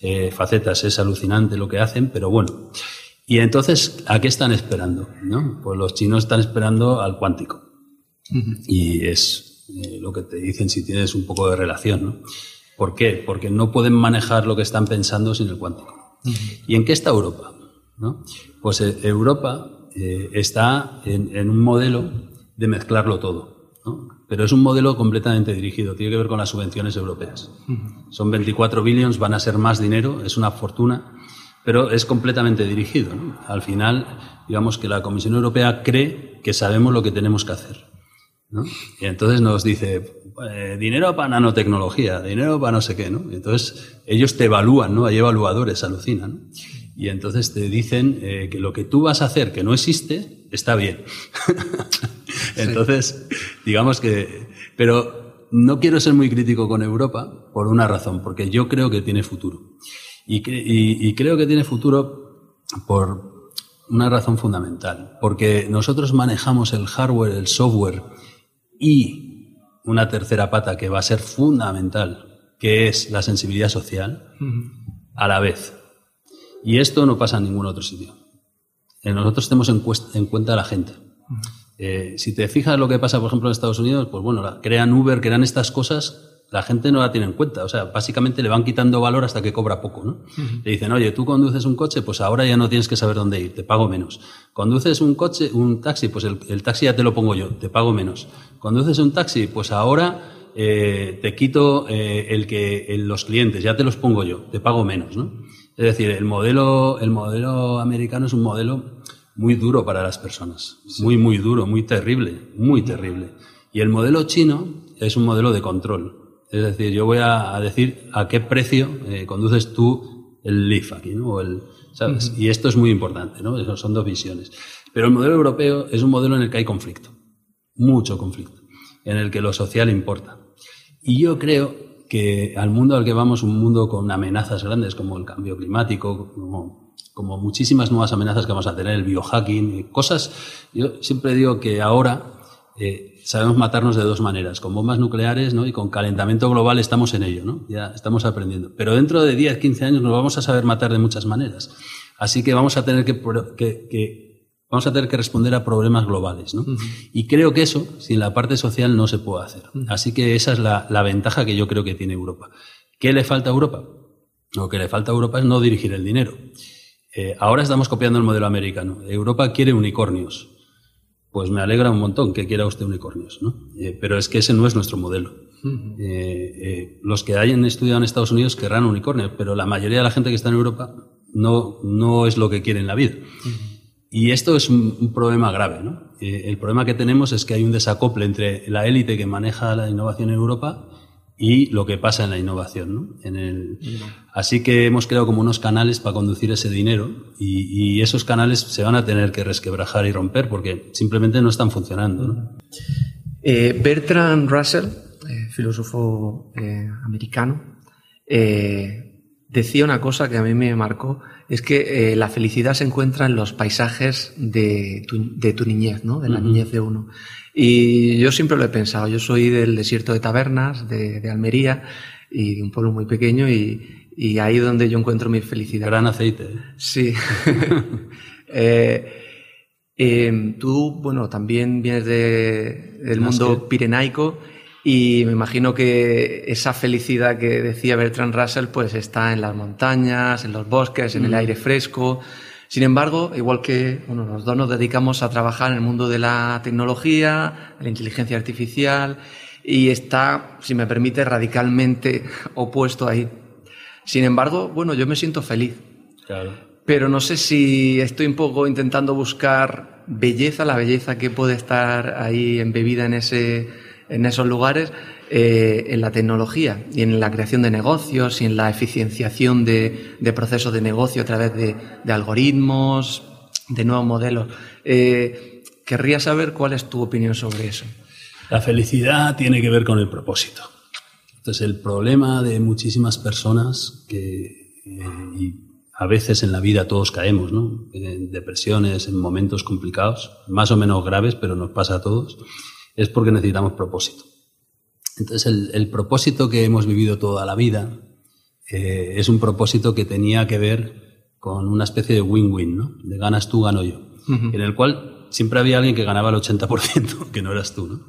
eh, facetas es alucinante lo que hacen, pero bueno. Y entonces, ¿a qué están esperando? ¿no? Pues los chinos están esperando al cuántico. Y es eh, lo que te dicen si tienes un poco de relación. ¿no? ¿Por qué? Porque no pueden manejar lo que están pensando sin el cuántico. ¿Y en qué está Europa? ¿no? Pues Europa eh, está en, un modelo de mezclarlo todo. Pero es un modelo completamente dirigido, tiene que ver con las subvenciones europeas. Son 24 billions, van a ser más dinero, es una fortuna, pero es completamente dirigido. Al final, digamos que la Comisión Europea cree que sabemos lo que tenemos que hacer. Y entonces nos dice, eh, dinero para nanotecnología, dinero para no sé qué, ¿no? entonces ellos te evalúan, ¿no? Hay evaluadores, alucinan y entonces te dicen eh, que lo que tú vas a hacer que no existe está bien. [LAUGHS] entonces, digamos que... Pero no quiero ser muy crítico con Europa por una razón, porque yo creo que tiene futuro. Y, y, creo que tiene futuro por una razón fundamental, porque nosotros manejamos el hardware, el software y una tercera pata que va a ser fundamental, que es la sensibilidad social, a la vez. Y esto no pasa en ningún otro sitio. Eh, nosotros tenemos en, cuenta a la gente. Eh, si te fijas lo que pasa, por ejemplo, en Estados Unidos, pues bueno, crean Uber, crean estas cosas, la gente no la tiene en cuenta. O sea, básicamente le van quitando valor hasta que cobra poco, ¿no? Le dicen, oye, tú conduces un coche, pues ahora ya no tienes que saber dónde ir, te pago menos. Conduces un coche, un taxi, pues el, taxi ya te lo pongo yo, te pago menos. Conduces un taxi, pues ahora eh, te quito el que los clientes, ya te los pongo yo, te pago menos, ¿no? Es decir, el modelo, el modelo americano es un modelo muy duro para las personas. Muy, muy duro, muy terrible, muy terrible. Y el modelo chino es un modelo de control. Es decir, yo voy a, decir a qué precio eh, conduces tú el Leaf aquí, ¿no? el, ¿sabes? Y esto es muy importante, ¿no? son dos visiones. Pero el modelo europeo es un modelo en el que hay conflicto. Mucho conflicto. En el que lo social importa. Y yo creo que al mundo al que vamos, un mundo con amenazas grandes como el cambio climático, como como muchísimas nuevas amenazas que vamos a tener, el biohacking, cosas. Yo siempre digo que ahora eh, sabemos matarnos de dos maneras, con bombas nucleares ¿no? y con calentamiento global estamos en ello, ¿no? ya estamos aprendiendo. Pero dentro de 10, 15 años nos vamos a saber matar de muchas maneras. Así que vamos a tener que, que, vamos a tener que responder a problemas globales. ¿no? Y creo que eso, sin la parte social, no se puede hacer. Así que esa es la, la, ventaja que yo creo que tiene Europa. ¿Qué le falta a Europa? Lo que le falta a Europa es no dirigir el dinero. Eh, ahora estamos copiando el modelo americano. Europa quiere unicornios. Pues me alegra un montón que quiera usted unicornios, ¿no? Eh, pero es que ese no es nuestro modelo. Eh, los que hayan estudiado en Estados Unidos querrán unicornios, pero la mayoría de la gente que está en Europa no, no es lo que quiere en la vida. Y esto es un, problema grave. ¿no? el problema que tenemos es que hay un desacople entre la élite que maneja la innovación en Europa y lo que pasa en la innovación. ¿no? En el... Así que hemos creado como unos canales para conducir ese dinero y, esos canales se van a tener que resquebrajar y romper porque simplemente no están funcionando. ¿no? Eh, Bertrand Russell, eh, filósofo eh, americano, decía una cosa que a mí me marcó, es que la felicidad se encuentra en los paisajes de tu, de tu niñez, ¿no? de la niñez de uno. Y yo siempre lo he pensado. Yo soy del desierto de Tabernas, de, Almería, y de un pueblo muy pequeño, y, y, ahí donde yo encuentro mi felicidad. Gran aceite. ¿eh? Sí. [LAUGHS] eh, eh, tú, bueno, también vienes de, del mundo pirenaico y me imagino que esa felicidad que decía Bertrand Russell, pues está en las montañas, en los bosques, en el aire fresco. Sin embargo, igual que bueno, los dos nos dedicamos a trabajar en el mundo de la tecnología, de la inteligencia artificial, y está, si me permite, radicalmente [LAUGHS] opuesto ahí. Sin embargo, bueno, yo me siento feliz. Claro. Pero no sé si estoy un poco intentando buscar belleza, la belleza que puede estar ahí embebida en, ese, en esos lugares, eh, en la tecnología y en la creación de negocios y en la eficienciación de, procesos de negocio a través de, algoritmos, de nuevos modelos. Eh, querría saber cuál es tu opinión sobre eso. La felicidad tiene que ver con el propósito. Entonces, el problema de muchísimas personas que eh, a veces en la vida todos caemos, ¿no? En depresiones, en momentos complicados, más o menos graves, pero nos pasa a todos, es porque necesitamos propósito. Entonces, el, propósito que hemos vivido toda la vida eh, es un propósito que tenía que ver con una especie de win-win, ¿no? De ganas tú, gano yo. En el cual siempre había alguien que ganaba el 80%, [LAUGHS] que no eras tú, ¿no?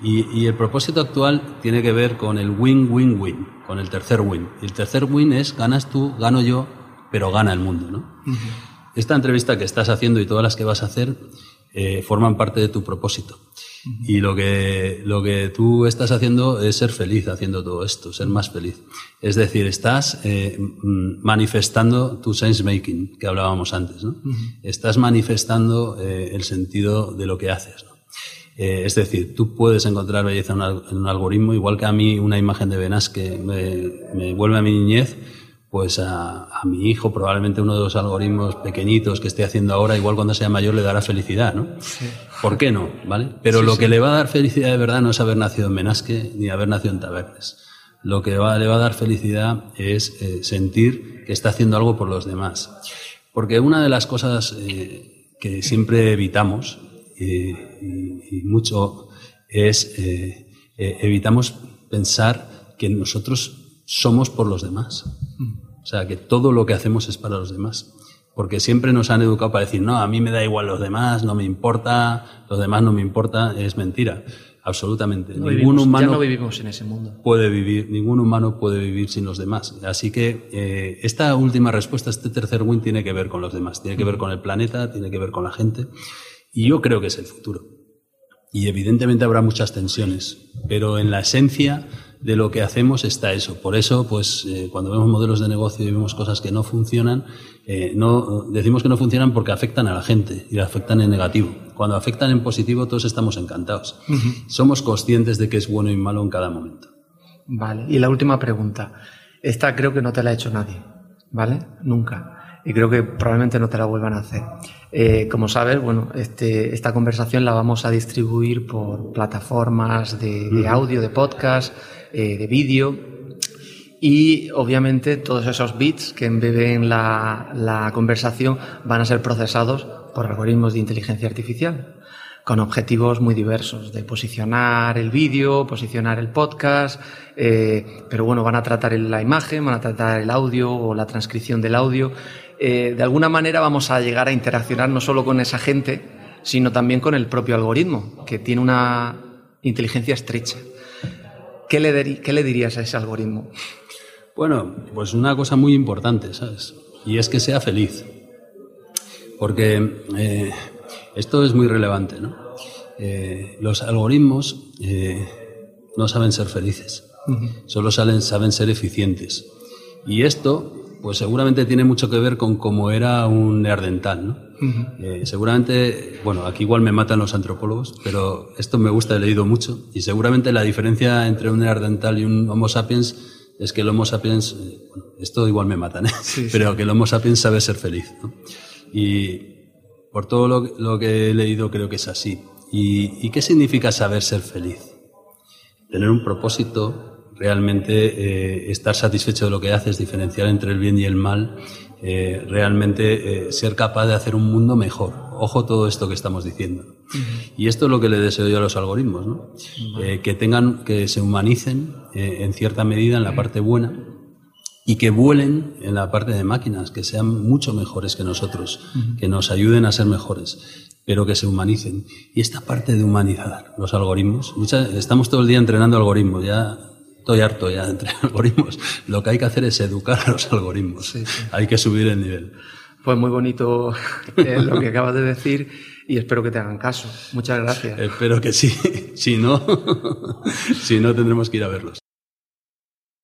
Y, el propósito actual tiene que ver con el win-win-win, con el tercer win. Y el tercer win es ganas tú, gano yo, pero gana el mundo, ¿no? Esta entrevista que estás haciendo y todas las que vas a hacer eh, forman parte de tu propósito. Y lo que, lo que tú estás haciendo es ser feliz haciendo todo esto, ser más feliz. Es decir, estás eh, manifestando tu sense making, que hablábamos antes, ¿no? Estás manifestando eh, el sentido de lo que haces, ¿no? Eh, es decir, tú puedes encontrar belleza en, un algoritmo, igual que a mí una imagen de Venas que me, me vuelve a mi niñez, pues a, a, mi hijo probablemente uno de los algoritmos pequeñitos que esté haciendo ahora, igual cuando sea mayor le dará felicidad, ¿no? ¿Por qué no? ¿Vale? Pero lo que le va a dar felicidad de verdad no es haber nacido en Menasque ni haber nacido en Tabernes. Lo que le va a dar felicidad es eh, sentir que está haciendo algo por los demás. Porque una de las cosas eh, que siempre evitamos, eh, y, y, mucho, es evitamos pensar que nosotros somos por los demás. O sea, que todo lo que hacemos es para los demás. Porque siempre nos han educado para decir, no, a mí me da igual los demás, no me importa, los demás no me importa, es mentira. Absolutamente. ningún humano ya no vivimos en ese mundo. Puede vivir, ningún humano puede vivir sin los demás. Así que eh, esta última respuesta, este tercer win, tiene que ver con los demás, tiene que ver con el planeta, tiene que ver con la gente. Y yo creo que es el futuro. Y evidentemente habrá muchas tensiones, pero en la esencia de lo que hacemos está eso. Por eso, pues, eh, cuando vemos modelos de negocio y vemos cosas que no funcionan, eh, no, decimos que no funcionan porque afectan a la gente y la afectan en negativo. Cuando afectan en positivo, todos estamos encantados. Somos conscientes de que es bueno y malo en cada momento. Vale. Y la última pregunta. Esta creo que no te la ha hecho nadie. ¿Vale? Nunca y creo que probablemente no te la vuelvan a hacer. Eh, como sabes, bueno, este, esta conversación la vamos a distribuir por plataformas de, audio, de podcast, eh, de vídeo. y obviamente todos esos bits que embeben la, la conversación van a ser procesados por algoritmos de inteligencia artificial con objetivos muy diversos, de posicionar el vídeo, posicionar el podcast, eh, pero bueno, van a tratar la imagen, van a tratar el audio o la transcripción del audio. Eh, de alguna manera vamos a llegar a interaccionar no solo con esa gente, sino también con el propio algoritmo, que tiene una inteligencia estrecha. ¿Qué le, qué le dirías a ese algoritmo? Bueno, pues una cosa muy importante, ¿sabes? Y es que sea feliz. Porque eh, esto es muy relevante, ¿no? Eh, los algoritmos eh, no saben ser felices, solo saben ser eficientes. Y esto, pues seguramente tiene mucho que ver con cómo era un neardental, ¿no? Eh, seguramente, bueno, aquí igual me matan los antropólogos, pero esto me gusta, he leído mucho, y seguramente la diferencia entre un neardental y un Homo sapiens es que el Homo sapiens, bueno, esto igual me matan, ¿eh? pero que el Homo sapiens sabe ser feliz. ¿no? Y por todo lo, que he leído creo que es así. ¿Y, qué significa saber ser feliz? Tener un propósito, realmente eh, estar satisfecho de lo que haces, diferenciar entre el bien y el mal, eh, realmente eh, ser capaz de hacer un mundo mejor. Ojo todo esto que estamos diciendo. Y esto es lo que le deseo yo a los algoritmos, ¿no? que tengan, que se humanicen en cierta medida en la parte buena y que vuelen en la parte de máquinas, que sean mucho mejores que nosotros, que nos ayuden a ser mejores, pero que se humanicen. Y esta parte de humanizar los algoritmos, estamos todo el día entrenando algoritmos, ya estoy harto ya de entrenar [LAUGHS] algoritmos. Lo que hay que hacer es educar a los algoritmos, hay que subir el nivel. Pues muy bonito eh, lo que acabas de decir y espero que te hagan caso. Muchas gracias. Espero que sí. [LAUGHS] Si no, [LAUGHS] si no tendremos que ir a verlos.